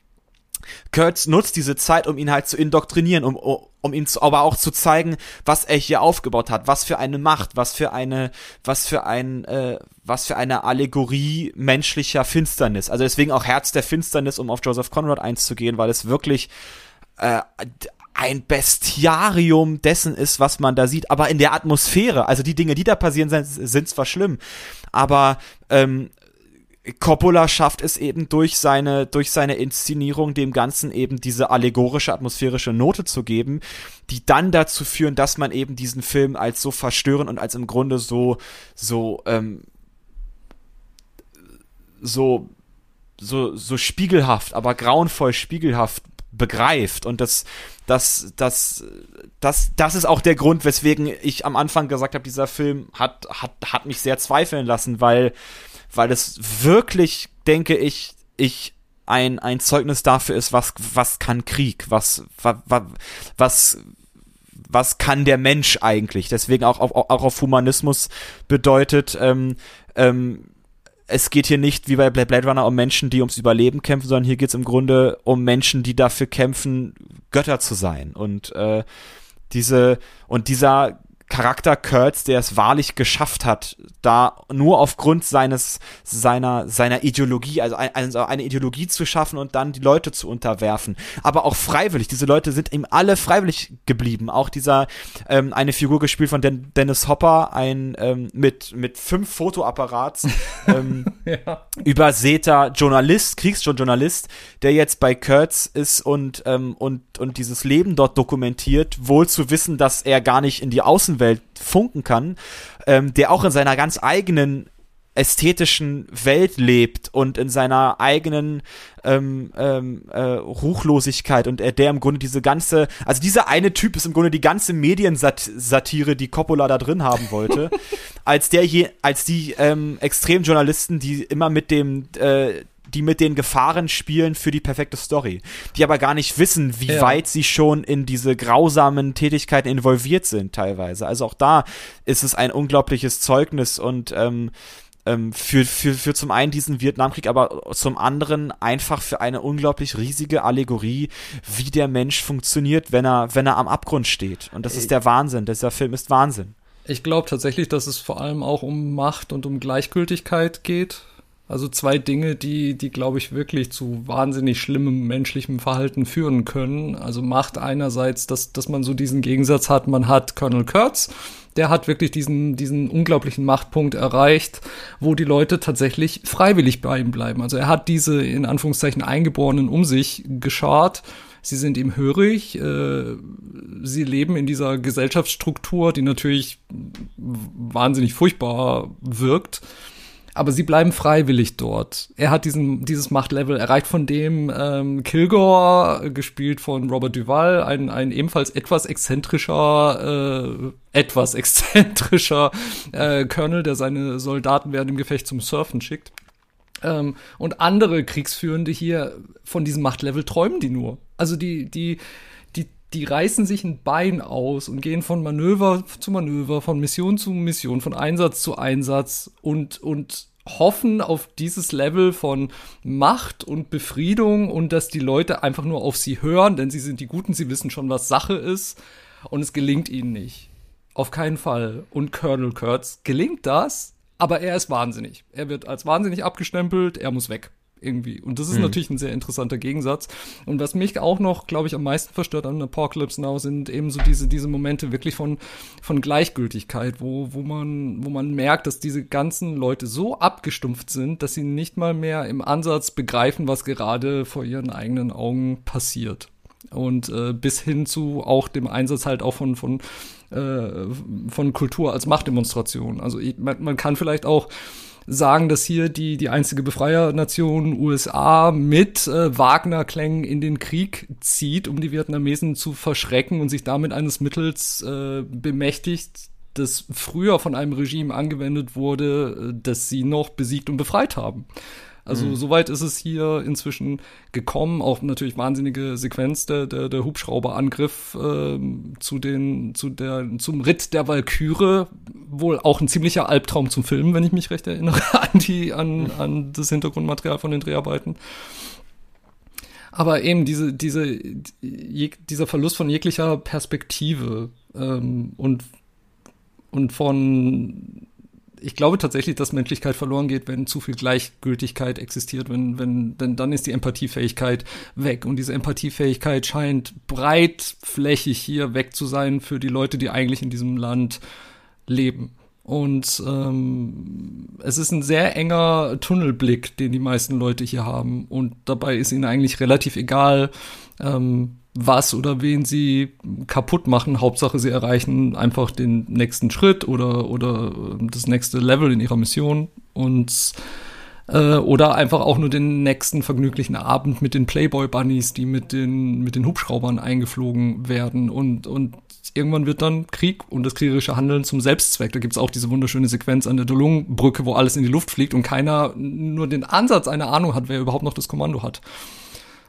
Kurtz nutzt diese Zeit, um ihn halt zu indoktrinieren, um, um ihm zu, aber auch zu zeigen, was er hier aufgebaut hat, was für eine Macht, was für eine, was für ein, äh, was für eine Allegorie menschlicher Finsternis. Also deswegen auch Herz der Finsternis, um auf Joseph Conrad einzugehen, weil es wirklich äh, ein Bestiarium dessen ist, was man da sieht, aber in der Atmosphäre. Also die Dinge, die da passieren, sind, sind zwar schlimm, aber ähm, Coppola schafft es eben durch seine, durch seine Inszenierung dem Ganzen eben diese allegorische, atmosphärische Note zu geben, die dann dazu führen, dass man eben diesen Film als so verstörend und als im Grunde so, so, ähm, so, so, so spiegelhaft, aber grauenvoll spiegelhaft begreift und das das das das das ist auch der Grund, weswegen ich am Anfang gesagt habe, dieser Film hat hat hat mich sehr zweifeln lassen, weil weil es wirklich denke ich ich ein ein Zeugnis dafür ist, was was kann Krieg, was was was kann der Mensch eigentlich? Deswegen auch auf, auch auf Humanismus bedeutet, ähm, ähm, es geht hier nicht wie bei Blade Runner um Menschen, die ums Überleben kämpfen, sondern hier geht es im Grunde um Menschen, die dafür kämpfen, Götter zu sein. Und äh, diese und dieser Charakter Kurtz, der es wahrlich geschafft hat, da nur aufgrund seines seiner seiner Ideologie, also ein, also eine Ideologie zu schaffen und dann die Leute zu unterwerfen, aber auch freiwillig. Diese Leute sind ihm alle freiwillig geblieben. Auch dieser ähm, eine Figur gespielt von Den Dennis Hopper, ein ähm, mit mit fünf Fotoapparats ähm, ja. übersäter Journalist, Kriegsjournalist, der jetzt bei Kurtz ist und ähm, und und dieses Leben dort dokumentiert, wohl zu wissen, dass er gar nicht in die Außenwelt funken kann, ähm, der auch in seiner ganz eigenen ästhetischen Welt lebt und in seiner eigenen ähm, ähm, äh, Ruchlosigkeit und er der im Grunde diese ganze, also dieser eine Typ ist im Grunde die ganze Mediensatire, die Coppola da drin haben wollte, als der je, als die ähm, Extremjournalisten, die immer mit dem äh, die mit den Gefahren spielen für die perfekte Story, die aber gar nicht wissen, wie ja. weit sie schon in diese grausamen Tätigkeiten involviert sind teilweise. Also auch da ist es ein unglaubliches Zeugnis und ähm, ähm, für, für, für zum einen diesen Vietnamkrieg, aber zum anderen einfach für eine unglaublich riesige Allegorie, wie der Mensch funktioniert, wenn er, wenn er am Abgrund steht. Und das ist der Wahnsinn. Dieser Film ist Wahnsinn. Ich glaube tatsächlich, dass es vor allem auch um Macht und um Gleichgültigkeit geht. Also zwei Dinge, die, die glaube ich wirklich zu wahnsinnig schlimmem menschlichem Verhalten führen können. Also Macht einerseits, dass, dass man so diesen Gegensatz hat, man hat Colonel Kurtz, der hat wirklich diesen, diesen unglaublichen Machtpunkt erreicht, wo die Leute tatsächlich freiwillig bei ihm bleiben. Also er hat diese in Anführungszeichen Eingeborenen um sich geschart. Sie sind ihm hörig, äh, sie leben in dieser Gesellschaftsstruktur, die natürlich wahnsinnig furchtbar wirkt aber sie bleiben freiwillig dort. Er hat diesen, dieses Machtlevel erreicht, von dem ähm, Kilgore, gespielt von Robert Duval, ein, ein ebenfalls etwas exzentrischer, äh, etwas exzentrischer äh, Colonel, der seine Soldaten während dem Gefecht zum Surfen schickt. Ähm, und andere Kriegsführende hier von diesem Machtlevel träumen die nur. Also die, die, die, reißen sich ein Bein aus und gehen von Manöver zu Manöver, von Mission zu Mission, von Einsatz zu Einsatz und, und hoffen auf dieses Level von Macht und Befriedung und dass die Leute einfach nur auf sie hören, denn sie sind die Guten, sie wissen schon, was Sache ist und es gelingt ihnen nicht. Auf keinen Fall. Und Colonel Kurtz gelingt das, aber er ist wahnsinnig. Er wird als wahnsinnig abgestempelt, er muss weg irgendwie. Und das ist mhm. natürlich ein sehr interessanter Gegensatz. Und was mich auch noch, glaube ich, am meisten verstört an Apocalypse Now sind eben so diese, diese Momente wirklich von, von Gleichgültigkeit, wo, wo man, wo man merkt, dass diese ganzen Leute so abgestumpft sind, dass sie nicht mal mehr im Ansatz begreifen, was gerade vor ihren eigenen Augen passiert. Und äh, bis hin zu auch dem Einsatz halt auch von, von, äh, von Kultur als Machtdemonstration. Also ich, man, man kann vielleicht auch sagen, dass hier die, die einzige Befreiernation USA mit äh, Wagner-Klängen in den Krieg zieht, um die Vietnamesen zu verschrecken und sich damit eines Mittels äh, bemächtigt, das früher von einem Regime angewendet wurde, äh, das sie noch besiegt und befreit haben. Also mhm. soweit ist es hier inzwischen gekommen. Auch natürlich wahnsinnige Sequenz der, der, der Hubschrauberangriff äh, zu den, zu der, zum Ritt der Walküre. Wohl auch ein ziemlicher Albtraum zum Filmen, wenn ich mich recht erinnere an die, an, mhm. an das Hintergrundmaterial von den Dreharbeiten. Aber eben diese, diese, je, dieser Verlust von jeglicher Perspektive ähm, und, und von ich glaube tatsächlich, dass Menschlichkeit verloren geht, wenn zu viel Gleichgültigkeit existiert, wenn, wenn, denn dann ist die Empathiefähigkeit weg. Und diese Empathiefähigkeit scheint breitflächig hier weg zu sein für die Leute, die eigentlich in diesem Land leben. Und ähm, es ist ein sehr enger Tunnelblick, den die meisten Leute hier haben. Und dabei ist ihnen eigentlich relativ egal, ähm, was oder wen sie kaputt machen. Hauptsache, sie erreichen einfach den nächsten Schritt oder, oder ähm, das nächste Level in ihrer Mission und äh, oder einfach auch nur den nächsten vergnüglichen Abend mit den Playboy Bunnies, die mit den, mit den Hubschraubern eingeflogen werden und, und irgendwann wird dann Krieg und das kriegerische Handeln zum Selbstzweck. Da gibt's auch diese wunderschöne Sequenz an der Dolung-Brücke, wo alles in die Luft fliegt und keiner nur den Ansatz einer Ahnung hat, wer überhaupt noch das Kommando hat.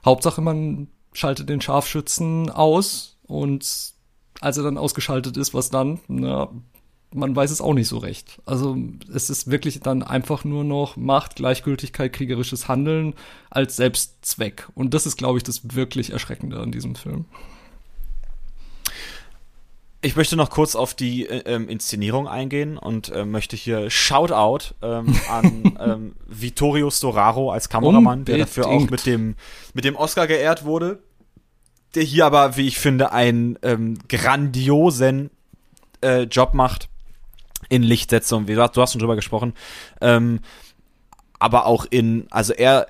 Hauptsache, man schaltet den Scharfschützen aus und als er dann ausgeschaltet ist, was dann? Na, man weiß es auch nicht so recht. Also es ist wirklich dann einfach nur noch Macht, Gleichgültigkeit, kriegerisches Handeln als Selbstzweck. Und das ist, glaube ich, das wirklich Erschreckende an diesem Film. Ich möchte noch kurz auf die äh, ähm, Inszenierung eingehen und äh, möchte hier Shoutout ähm, an ähm, Vittorio Storaro als Kameramann, Unbedingt. der dafür auch mit dem, mit dem Oscar geehrt wurde. Der hier aber, wie ich finde, einen ähm, grandiosen äh, Job macht in Lichtsetzung. Wie, du hast schon drüber gesprochen. Ähm, aber auch in, also er,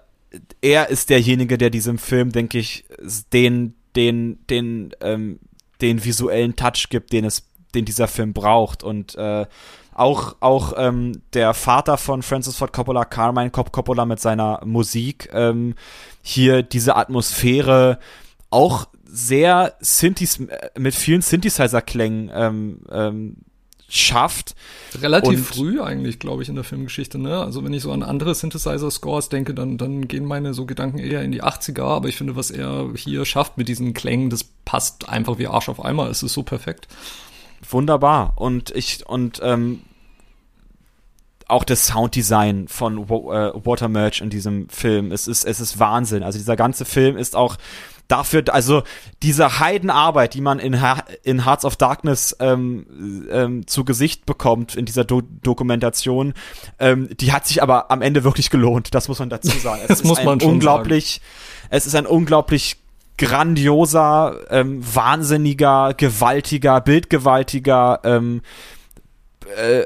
er ist derjenige, der diesem Film, denke ich, den, den, den, ähm, den visuellen Touch gibt, den es, den dieser Film braucht. Und äh, auch, auch ähm, der Vater von Francis Ford Coppola, Carmine Coppola mit seiner Musik, ähm, hier diese Atmosphäre auch sehr Synthes, mit vielen Synthesizer-Klängen ähm, ähm, schafft. Relativ und früh eigentlich, glaube ich, in der Filmgeschichte. Ne? Also wenn ich so an andere Synthesizer-Scores denke, dann, dann gehen meine so Gedanken eher in die 80er. Aber ich finde, was er hier schafft mit diesen Klängen, das passt einfach wie Arsch auf Eimer. Es ist so perfekt. Wunderbar. Und ich, und ähm, auch das Sounddesign von äh, Watermerge in diesem Film. Es ist, es ist Wahnsinn. Also dieser ganze Film ist auch dafür, also diese Heidenarbeit, die man in, in Hearts of Darkness ähm, ähm, zu Gesicht bekommt in dieser Do Dokumentation, ähm, die hat sich aber am Ende wirklich gelohnt. Das muss man dazu sagen. Es das muss man schon unglaublich, sagen. es ist ein unglaublich grandioser, ähm, wahnsinniger, gewaltiger, bildgewaltiger, ähm, äh,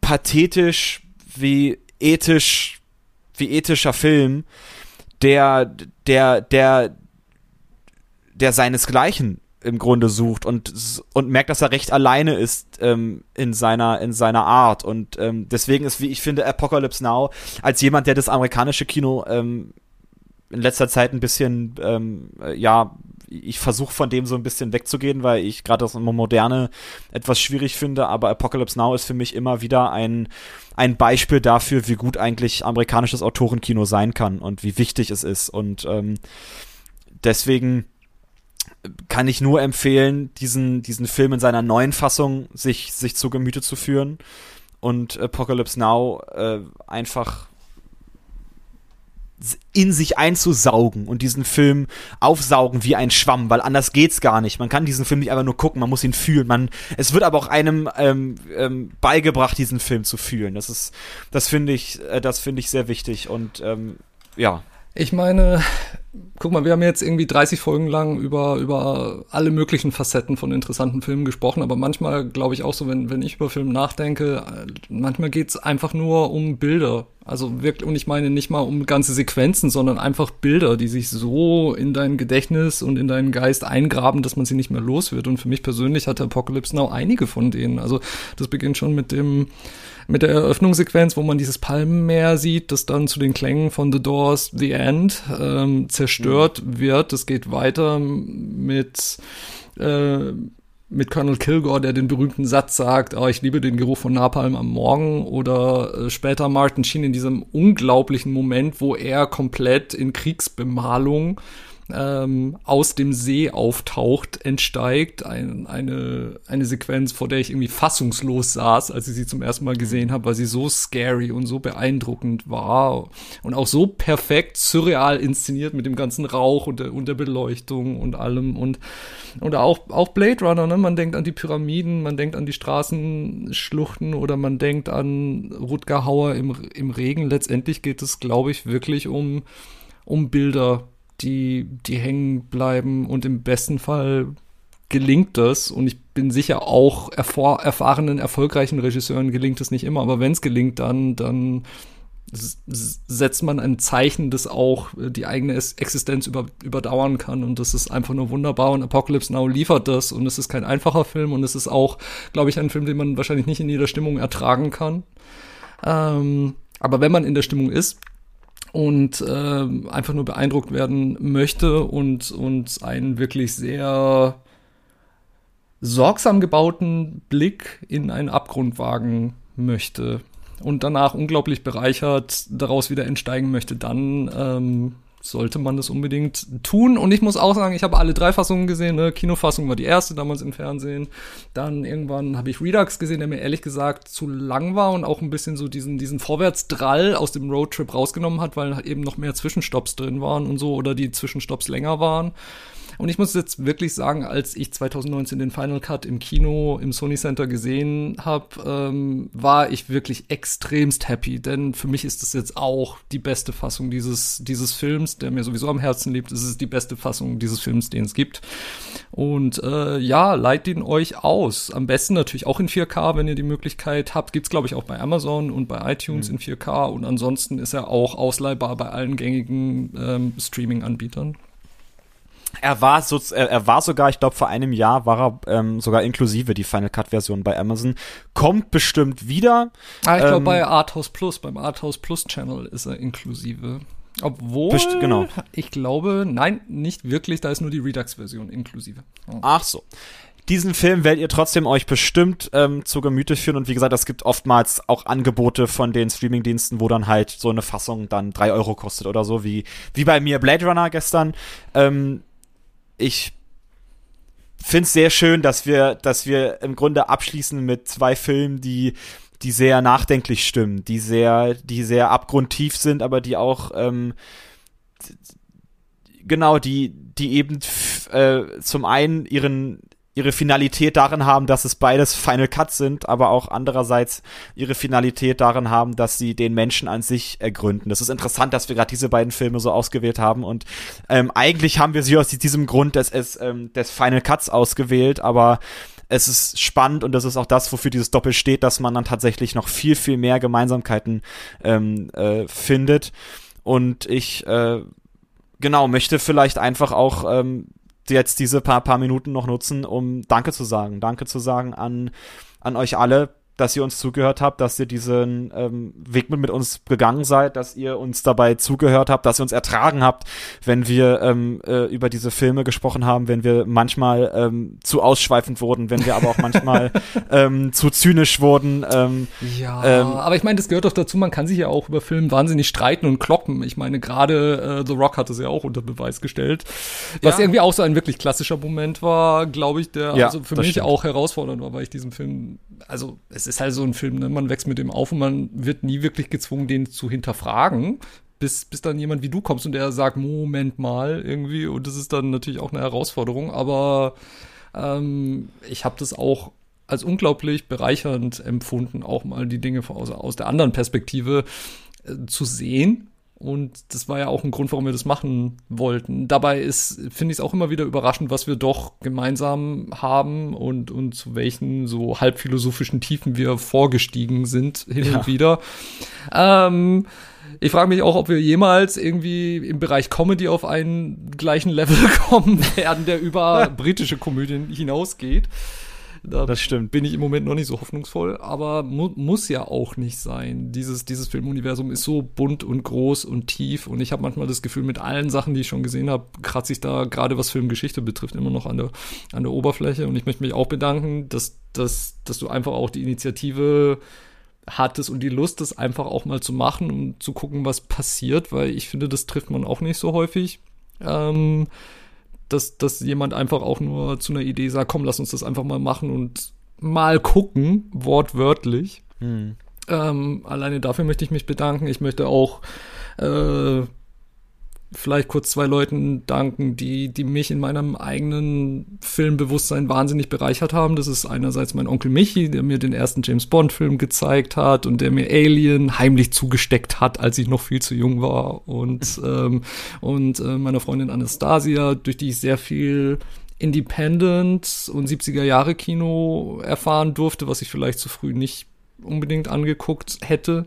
pathetisch wie ethisch, wie ethischer Film, der, der, der, der seinesgleichen im Grunde sucht und und merkt, dass er recht alleine ist ähm, in seiner in seiner Art. Und ähm, deswegen ist, wie ich finde, Apocalypse Now als jemand, der das amerikanische Kino ähm, in letzter Zeit ein bisschen ähm, ja ich versuche von dem so ein bisschen wegzugehen, weil ich gerade das Moderne etwas schwierig finde, aber Apocalypse Now ist für mich immer wieder ein, ein Beispiel dafür, wie gut eigentlich amerikanisches Autorenkino sein kann und wie wichtig es ist. Und ähm, deswegen kann ich nur empfehlen, diesen, diesen Film in seiner neuen Fassung sich, sich zu Gemüte zu führen und Apocalypse Now äh, einfach in sich einzusaugen und diesen Film aufsaugen wie ein Schwamm, weil anders geht's gar nicht. Man kann diesen Film nicht einfach nur gucken, man muss ihn fühlen. Man, es wird aber auch einem ähm, ähm, beigebracht, diesen Film zu fühlen. Das ist, das finde ich, äh, das finde ich sehr wichtig und ähm, ja. Ich meine, guck mal, wir haben jetzt irgendwie 30 Folgen lang über, über alle möglichen Facetten von interessanten Filmen gesprochen, aber manchmal glaube ich auch so, wenn, wenn ich über Filme nachdenke, äh, manchmal geht's einfach nur um Bilder. Also wirklich, und ich meine nicht mal um ganze Sequenzen, sondern einfach Bilder, die sich so in dein Gedächtnis und in deinen Geist eingraben, dass man sie nicht mehr los wird. Und für mich persönlich hat Apocalypse Now einige von denen. Also das beginnt schon mit dem, mit der Eröffnungssequenz, wo man dieses Palmenmeer sieht, das dann zu den Klängen von The Doors The End ähm, zerstört mhm. wird. Es geht weiter mit äh, mit Colonel Kilgore, der den berühmten Satz sagt, oh, ich liebe den Geruch von Napalm am Morgen oder äh, später Martin Sheen in diesem unglaublichen Moment, wo er komplett in Kriegsbemalung ähm, aus dem See auftaucht, entsteigt. Ein, eine, eine Sequenz, vor der ich irgendwie fassungslos saß, als ich sie zum ersten Mal gesehen habe, weil sie so scary und so beeindruckend war und auch so perfekt surreal inszeniert mit dem ganzen Rauch und der, und der Beleuchtung und allem und und auch, auch Blade Runner, ne? Man denkt an die Pyramiden, man denkt an die Straßenschluchten oder man denkt an Rutger Hauer im, im Regen. Letztendlich geht es, glaube ich, wirklich um, um Bilder, die, die hängen bleiben und im besten Fall gelingt das. Und ich bin sicher auch erfahrenen, erfolgreichen Regisseuren gelingt es nicht immer, aber wenn es gelingt, dann, dann setzt man ein Zeichen, das auch die eigene Existenz über, überdauern kann. Und das ist einfach nur wunderbar. Und Apocalypse Now liefert das. Und es ist kein einfacher Film. Und es ist auch, glaube ich, ein Film, den man wahrscheinlich nicht in jeder Stimmung ertragen kann. Ähm, aber wenn man in der Stimmung ist, und äh, einfach nur beeindruckt werden möchte und, und einen wirklich sehr sorgsam gebauten Blick in einen Abgrund wagen möchte und danach unglaublich bereichert daraus wieder entsteigen möchte, dann ähm, sollte man das unbedingt tun. Und ich muss auch sagen, ich habe alle drei Fassungen gesehen. Ne? Kinofassung war die erste damals im Fernsehen. Dann irgendwann habe ich Redux gesehen, der mir ehrlich gesagt zu lang war und auch ein bisschen so diesen, diesen Vorwärtsdrall aus dem Roadtrip rausgenommen hat, weil eben noch mehr Zwischenstopps drin waren und so oder die Zwischenstopps länger waren. Und ich muss jetzt wirklich sagen, als ich 2019 den Final Cut im Kino im Sony Center gesehen habe, ähm, war ich wirklich extremst happy, denn für mich ist das jetzt auch die beste Fassung dieses, dieses Films, der mir sowieso am Herzen liegt. Es ist die beste Fassung dieses Films, den es gibt. Und äh, ja, leitet ihn euch aus. Am besten natürlich auch in 4K, wenn ihr die Möglichkeit habt. Gibt's glaube ich auch bei Amazon und bei iTunes mhm. in 4K und ansonsten ist er auch ausleihbar bei allen gängigen ähm, Streaming-Anbietern. Er war so, er war sogar, ich glaube, vor einem Jahr war er ähm, sogar inklusive die Final Cut Version bei Amazon. Kommt bestimmt wieder. Ah, ich glaube ähm, bei Arthouse Plus, beim Arthouse Plus Channel ist er inklusive. Obwohl, genau. ich glaube, nein, nicht wirklich, da ist nur die Redux-Version inklusive. Oh. Ach so. Diesen Film werdet ihr trotzdem euch bestimmt ähm, zu Gemüte führen und wie gesagt, es gibt oftmals auch Angebote von den Streamingdiensten, wo dann halt so eine Fassung dann drei Euro kostet oder so, wie, wie bei mir Blade Runner gestern. Ähm, ich finde es sehr schön, dass wir, dass wir im Grunde abschließen mit zwei Filmen, die die sehr nachdenklich stimmen, die sehr, die sehr abgrundtief sind, aber die auch ähm, genau, die, die eben äh, zum einen ihren ihre Finalität darin haben, dass es beides Final Cuts sind, aber auch andererseits ihre Finalität darin haben, dass sie den Menschen an sich ergründen. Das ist interessant, dass wir gerade diese beiden Filme so ausgewählt haben und ähm, eigentlich haben wir sie aus diesem Grund des, ähm, des Final Cuts ausgewählt, aber es ist spannend und das ist auch das, wofür dieses Doppel steht, dass man dann tatsächlich noch viel, viel mehr Gemeinsamkeiten ähm, äh, findet. Und ich äh, genau möchte vielleicht einfach auch ähm, jetzt diese paar, paar Minuten noch nutzen, um Danke zu sagen. Danke zu sagen an, an euch alle, dass ihr uns zugehört habt, dass ihr diesen ähm, Weg mit, mit uns gegangen seid, dass ihr uns dabei zugehört habt, dass ihr uns ertragen habt, wenn wir ähm, äh, über diese Filme gesprochen haben, wenn wir manchmal ähm, zu ausschweifend wurden, wenn wir aber auch manchmal ähm, zu zynisch wurden. Ähm, ja, ähm, aber ich meine, das gehört doch dazu, man kann sich ja auch über Filme wahnsinnig streiten und kloppen. Ich meine, gerade äh, The Rock hat es ja auch unter Beweis gestellt, was ja. irgendwie auch so ein wirklich klassischer Moment war, glaube ich, der ja, also für mich stimmt. auch herausfordernd war, weil ich diesen Film, also es ist halt so ein Film, ne? man wächst mit dem auf und man wird nie wirklich gezwungen, den zu hinterfragen, bis, bis dann jemand wie du kommst und der sagt, Moment mal, irgendwie. Und das ist dann natürlich auch eine Herausforderung, aber ähm, ich habe das auch als unglaublich bereichernd empfunden, auch mal die Dinge aus, aus der anderen Perspektive äh, zu sehen und das war ja auch ein Grund, warum wir das machen wollten. Dabei ist, finde ich es auch immer wieder überraschend, was wir doch gemeinsam haben und, und zu welchen so halbphilosophischen Tiefen wir vorgestiegen sind hin ja. und wieder. Ähm, ich frage mich auch, ob wir jemals irgendwie im Bereich Comedy auf einen gleichen Level kommen werden, der über britische Komödien hinausgeht. Da das stimmt. Bin ich im Moment noch nicht so hoffnungsvoll, aber mu muss ja auch nicht sein. Dieses, dieses Filmuniversum ist so bunt und groß und tief und ich habe manchmal das Gefühl, mit allen Sachen, die ich schon gesehen habe, kratze ich da gerade was Filmgeschichte betrifft, immer noch an der, an der Oberfläche. Und ich möchte mich auch bedanken, dass, dass, dass du einfach auch die Initiative hattest und die Lust, das einfach auch mal zu machen und zu gucken, was passiert, weil ich finde, das trifft man auch nicht so häufig. Ähm, dass, dass jemand einfach auch nur zu einer Idee sagt, komm, lass uns das einfach mal machen und mal gucken, wortwörtlich. Hm. Ähm, alleine dafür möchte ich mich bedanken. Ich möchte auch äh, vielleicht kurz zwei Leuten danken, die, die mich in meinem eigenen Filmbewusstsein wahnsinnig bereichert haben. Das ist einerseits mein Onkel Michi, der mir den ersten James Bond-Film gezeigt hat und der mir Alien heimlich zugesteckt hat, als ich noch viel zu jung war. Und, ähm, und äh, meiner Freundin Anastasia, durch die ich sehr viel Independent und 70er Jahre Kino erfahren durfte, was ich vielleicht zu früh nicht unbedingt angeguckt hätte.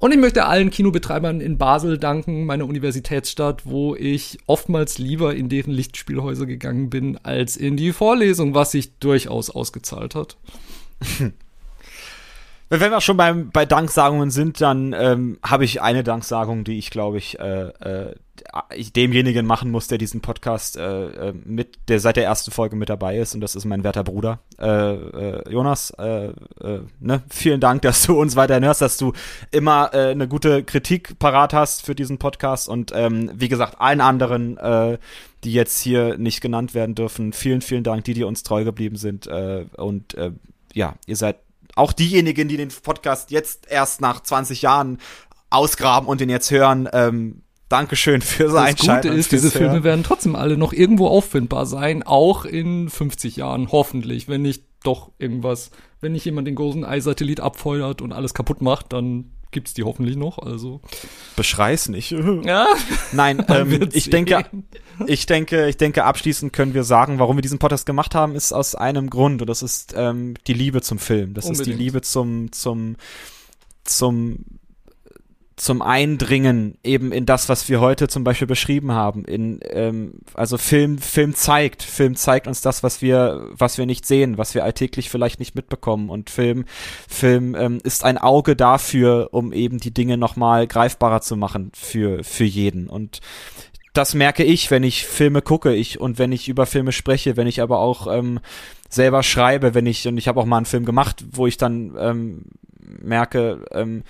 Und ich möchte allen Kinobetreibern in Basel danken, meiner Universitätsstadt, wo ich oftmals lieber in deren Lichtspielhäuser gegangen bin, als in die Vorlesung, was sich durchaus ausgezahlt hat. Wenn wir schon beim, bei Danksagungen sind, dann ähm, habe ich eine Danksagung, die ich, glaube ich, äh, äh, demjenigen machen muss, der diesen Podcast äh, äh, mit, der seit der ersten Folge mit dabei ist, und das ist mein werter Bruder. Äh, äh, Jonas, äh, äh, ne? vielen Dank, dass du uns weiterhin hörst, dass du immer äh, eine gute Kritik parat hast für diesen Podcast und ähm, wie gesagt, allen anderen, äh, die jetzt hier nicht genannt werden dürfen, vielen, vielen Dank, die, die uns treu geblieben sind. Äh, und äh, ja, ihr seid auch diejenigen, die den Podcast jetzt erst nach 20 Jahren ausgraben und den jetzt hören, ähm, Dankeschön fürs das Einschalten. Das Gute ist, diese Filme werden trotzdem alle noch irgendwo auffindbar sein, auch in 50 Jahren, hoffentlich, wenn nicht doch irgendwas, wenn nicht jemand den Golden Eye Satellit abfeuert und alles kaputt macht, dann gibt's die hoffentlich noch, also. Beschrei's nicht. Ja. Nein, ähm, ich denke, ich denke, ich denke, abschließend können wir sagen, warum wir diesen Podcast gemacht haben, ist aus einem Grund und das ist ähm, die Liebe zum Film. Das Unbedingt. ist die Liebe zum, zum, zum zum Eindringen eben in das, was wir heute zum Beispiel beschrieben haben. In, ähm, also Film, Film zeigt, Film zeigt uns das, was wir, was wir nicht sehen, was wir alltäglich vielleicht nicht mitbekommen. Und Film, Film ähm, ist ein Auge dafür, um eben die Dinge nochmal greifbarer zu machen für, für jeden. Und das merke ich, wenn ich Filme gucke, ich und wenn ich über Filme spreche, wenn ich aber auch ähm, selber schreibe, wenn ich und ich habe auch mal einen Film gemacht, wo ich dann ähm, merke, ähm,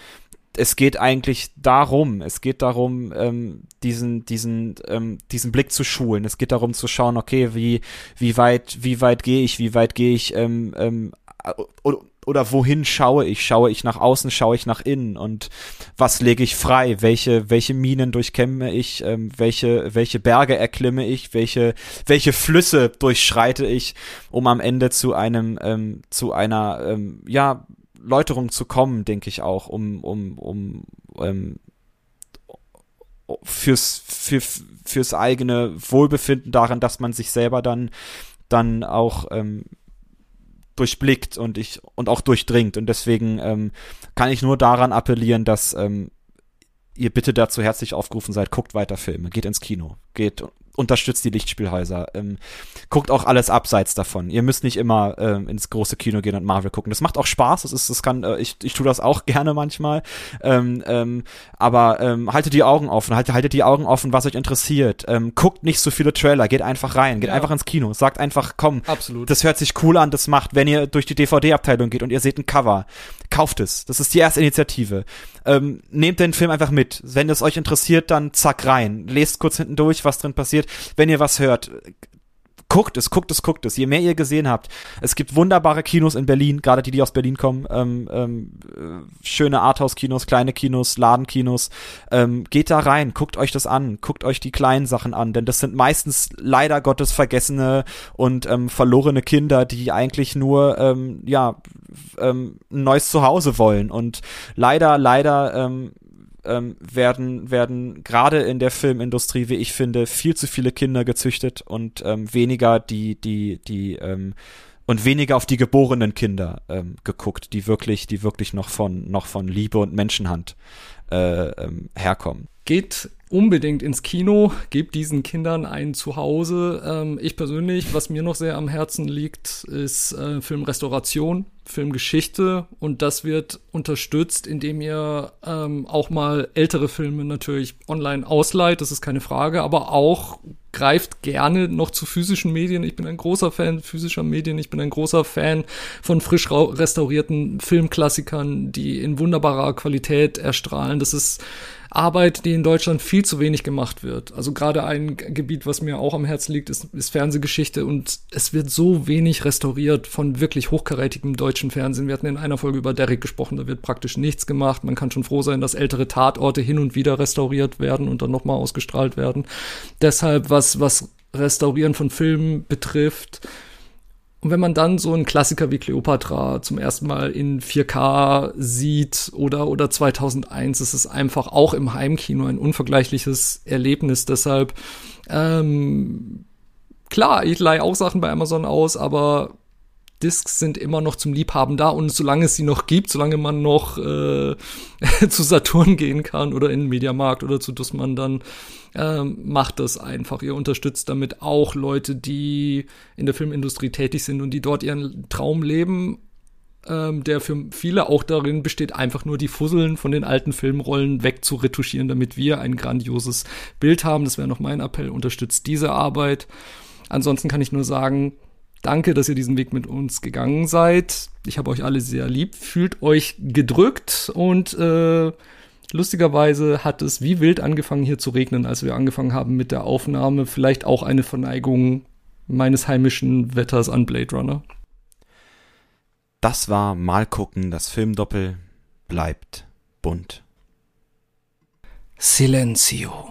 es geht eigentlich darum, es geht darum, ähm, diesen, diesen, ähm, diesen Blick zu schulen. Es geht darum zu schauen, okay, wie, wie weit, wie weit gehe ich, wie weit gehe ich ähm, ähm, oder, oder wohin schaue ich? Schaue ich nach außen, schaue ich nach innen und was lege ich frei? Welche, welche Minen durchkämme ich? Ähm, welche, welche Berge erklimme ich? Welche, welche Flüsse durchschreite ich, um am Ende zu einem, ähm, zu einer, ähm, ja, Läuterung zu kommen, denke ich auch, um, um, um, ähm, fürs, für, fürs eigene Wohlbefinden daran, dass man sich selber dann, dann auch ähm, durchblickt und ich und auch durchdringt. Und deswegen ähm, kann ich nur daran appellieren, dass ähm, ihr bitte dazu herzlich aufgerufen seid, guckt weiter Filme, geht ins Kino, geht unterstützt die Lichtspielhäuser. Ähm, guckt auch alles abseits davon. Ihr müsst nicht immer ähm, ins große Kino gehen und Marvel gucken. Das macht auch Spaß. Das ist, das kann, äh, ich, ich tue das auch gerne manchmal. Ähm, ähm, aber ähm, haltet die Augen offen, haltet, haltet die Augen offen, was euch interessiert. Ähm, guckt nicht so viele Trailer, geht einfach rein, geht ja. einfach ins Kino, sagt einfach, komm, Absolut. das hört sich cool an, das macht, wenn ihr durch die DVD-Abteilung geht und ihr seht ein Cover, kauft es. Das ist die erste Initiative. Ähm, nehmt den Film einfach mit. Wenn es euch interessiert, dann zack rein. Lest kurz hinten durch, was drin passiert. Wenn ihr was hört, guckt es, guckt es, guckt es. Je mehr ihr gesehen habt. Es gibt wunderbare Kinos in Berlin, gerade die, die aus Berlin kommen. Ähm, ähm, äh, schöne Arthouse-Kinos, kleine Kinos, Ladenkinos. Ähm, geht da rein, guckt euch das an, guckt euch die kleinen Sachen an, denn das sind meistens leider Gottes vergessene und ähm, verlorene Kinder, die eigentlich nur ähm, ja ähm, ein neues Zuhause wollen. Und leider, leider ähm, ähm, werden, werden gerade in der Filmindustrie, wie ich finde, viel zu viele Kinder gezüchtet und ähm, weniger die, die, die, ähm, und weniger auf die geborenen Kinder ähm, geguckt, die wirklich, die wirklich noch von, noch von Liebe und Menschenhand äh, ähm, herkommen. Geht unbedingt ins Kino, gebt diesen Kindern ein Zuhause. Ähm, ich persönlich, was mir noch sehr am Herzen liegt, ist äh, Filmrestauration, Filmgeschichte und das wird unterstützt, indem ihr ähm, auch mal ältere Filme natürlich online ausleiht, das ist keine Frage, aber auch greift gerne noch zu physischen Medien. Ich bin ein großer Fan physischer Medien. Ich bin ein großer Fan von frisch restaurierten Filmklassikern, die in wunderbarer Qualität erstrahlen. Das ist Arbeit, die in Deutschland viel zu wenig gemacht wird. Also gerade ein Gebiet, was mir auch am Herzen liegt, ist, ist Fernsehgeschichte und es wird so wenig restauriert von wirklich hochkarätigem deutschen Fernsehen. Wir hatten in einer Folge über Derrick gesprochen, da wird praktisch nichts gemacht. Man kann schon froh sein, dass ältere Tatorte hin und wieder restauriert werden und dann nochmal ausgestrahlt werden. Deshalb, was, was Restaurieren von Filmen betrifft, und wenn man dann so einen Klassiker wie Cleopatra zum ersten Mal in 4K sieht oder, oder 2001, ist es einfach auch im Heimkino ein unvergleichliches Erlebnis. Deshalb, ähm, klar, ich leihe auch Sachen bei Amazon aus, aber Discs sind immer noch zum Liebhaben da und solange es sie noch gibt, solange man noch äh, zu Saturn gehen kann oder in den Mediamarkt oder zu Dussmann, dann ähm, macht das einfach. Ihr unterstützt damit auch Leute, die in der Filmindustrie tätig sind und die dort ihren Traum leben, ähm, der für viele auch darin besteht, einfach nur die Fusseln von den alten Filmrollen wegzuretuschieren, damit wir ein grandioses Bild haben. Das wäre noch mein Appell, unterstützt diese Arbeit. Ansonsten kann ich nur sagen, Danke, dass ihr diesen Weg mit uns gegangen seid. Ich habe euch alle sehr lieb. Fühlt euch gedrückt und äh, lustigerweise hat es wie wild angefangen hier zu regnen, als wir angefangen haben mit der Aufnahme. Vielleicht auch eine Verneigung meines heimischen Wetters an Blade Runner. Das war Mal gucken, das Filmdoppel bleibt bunt. Silenzio.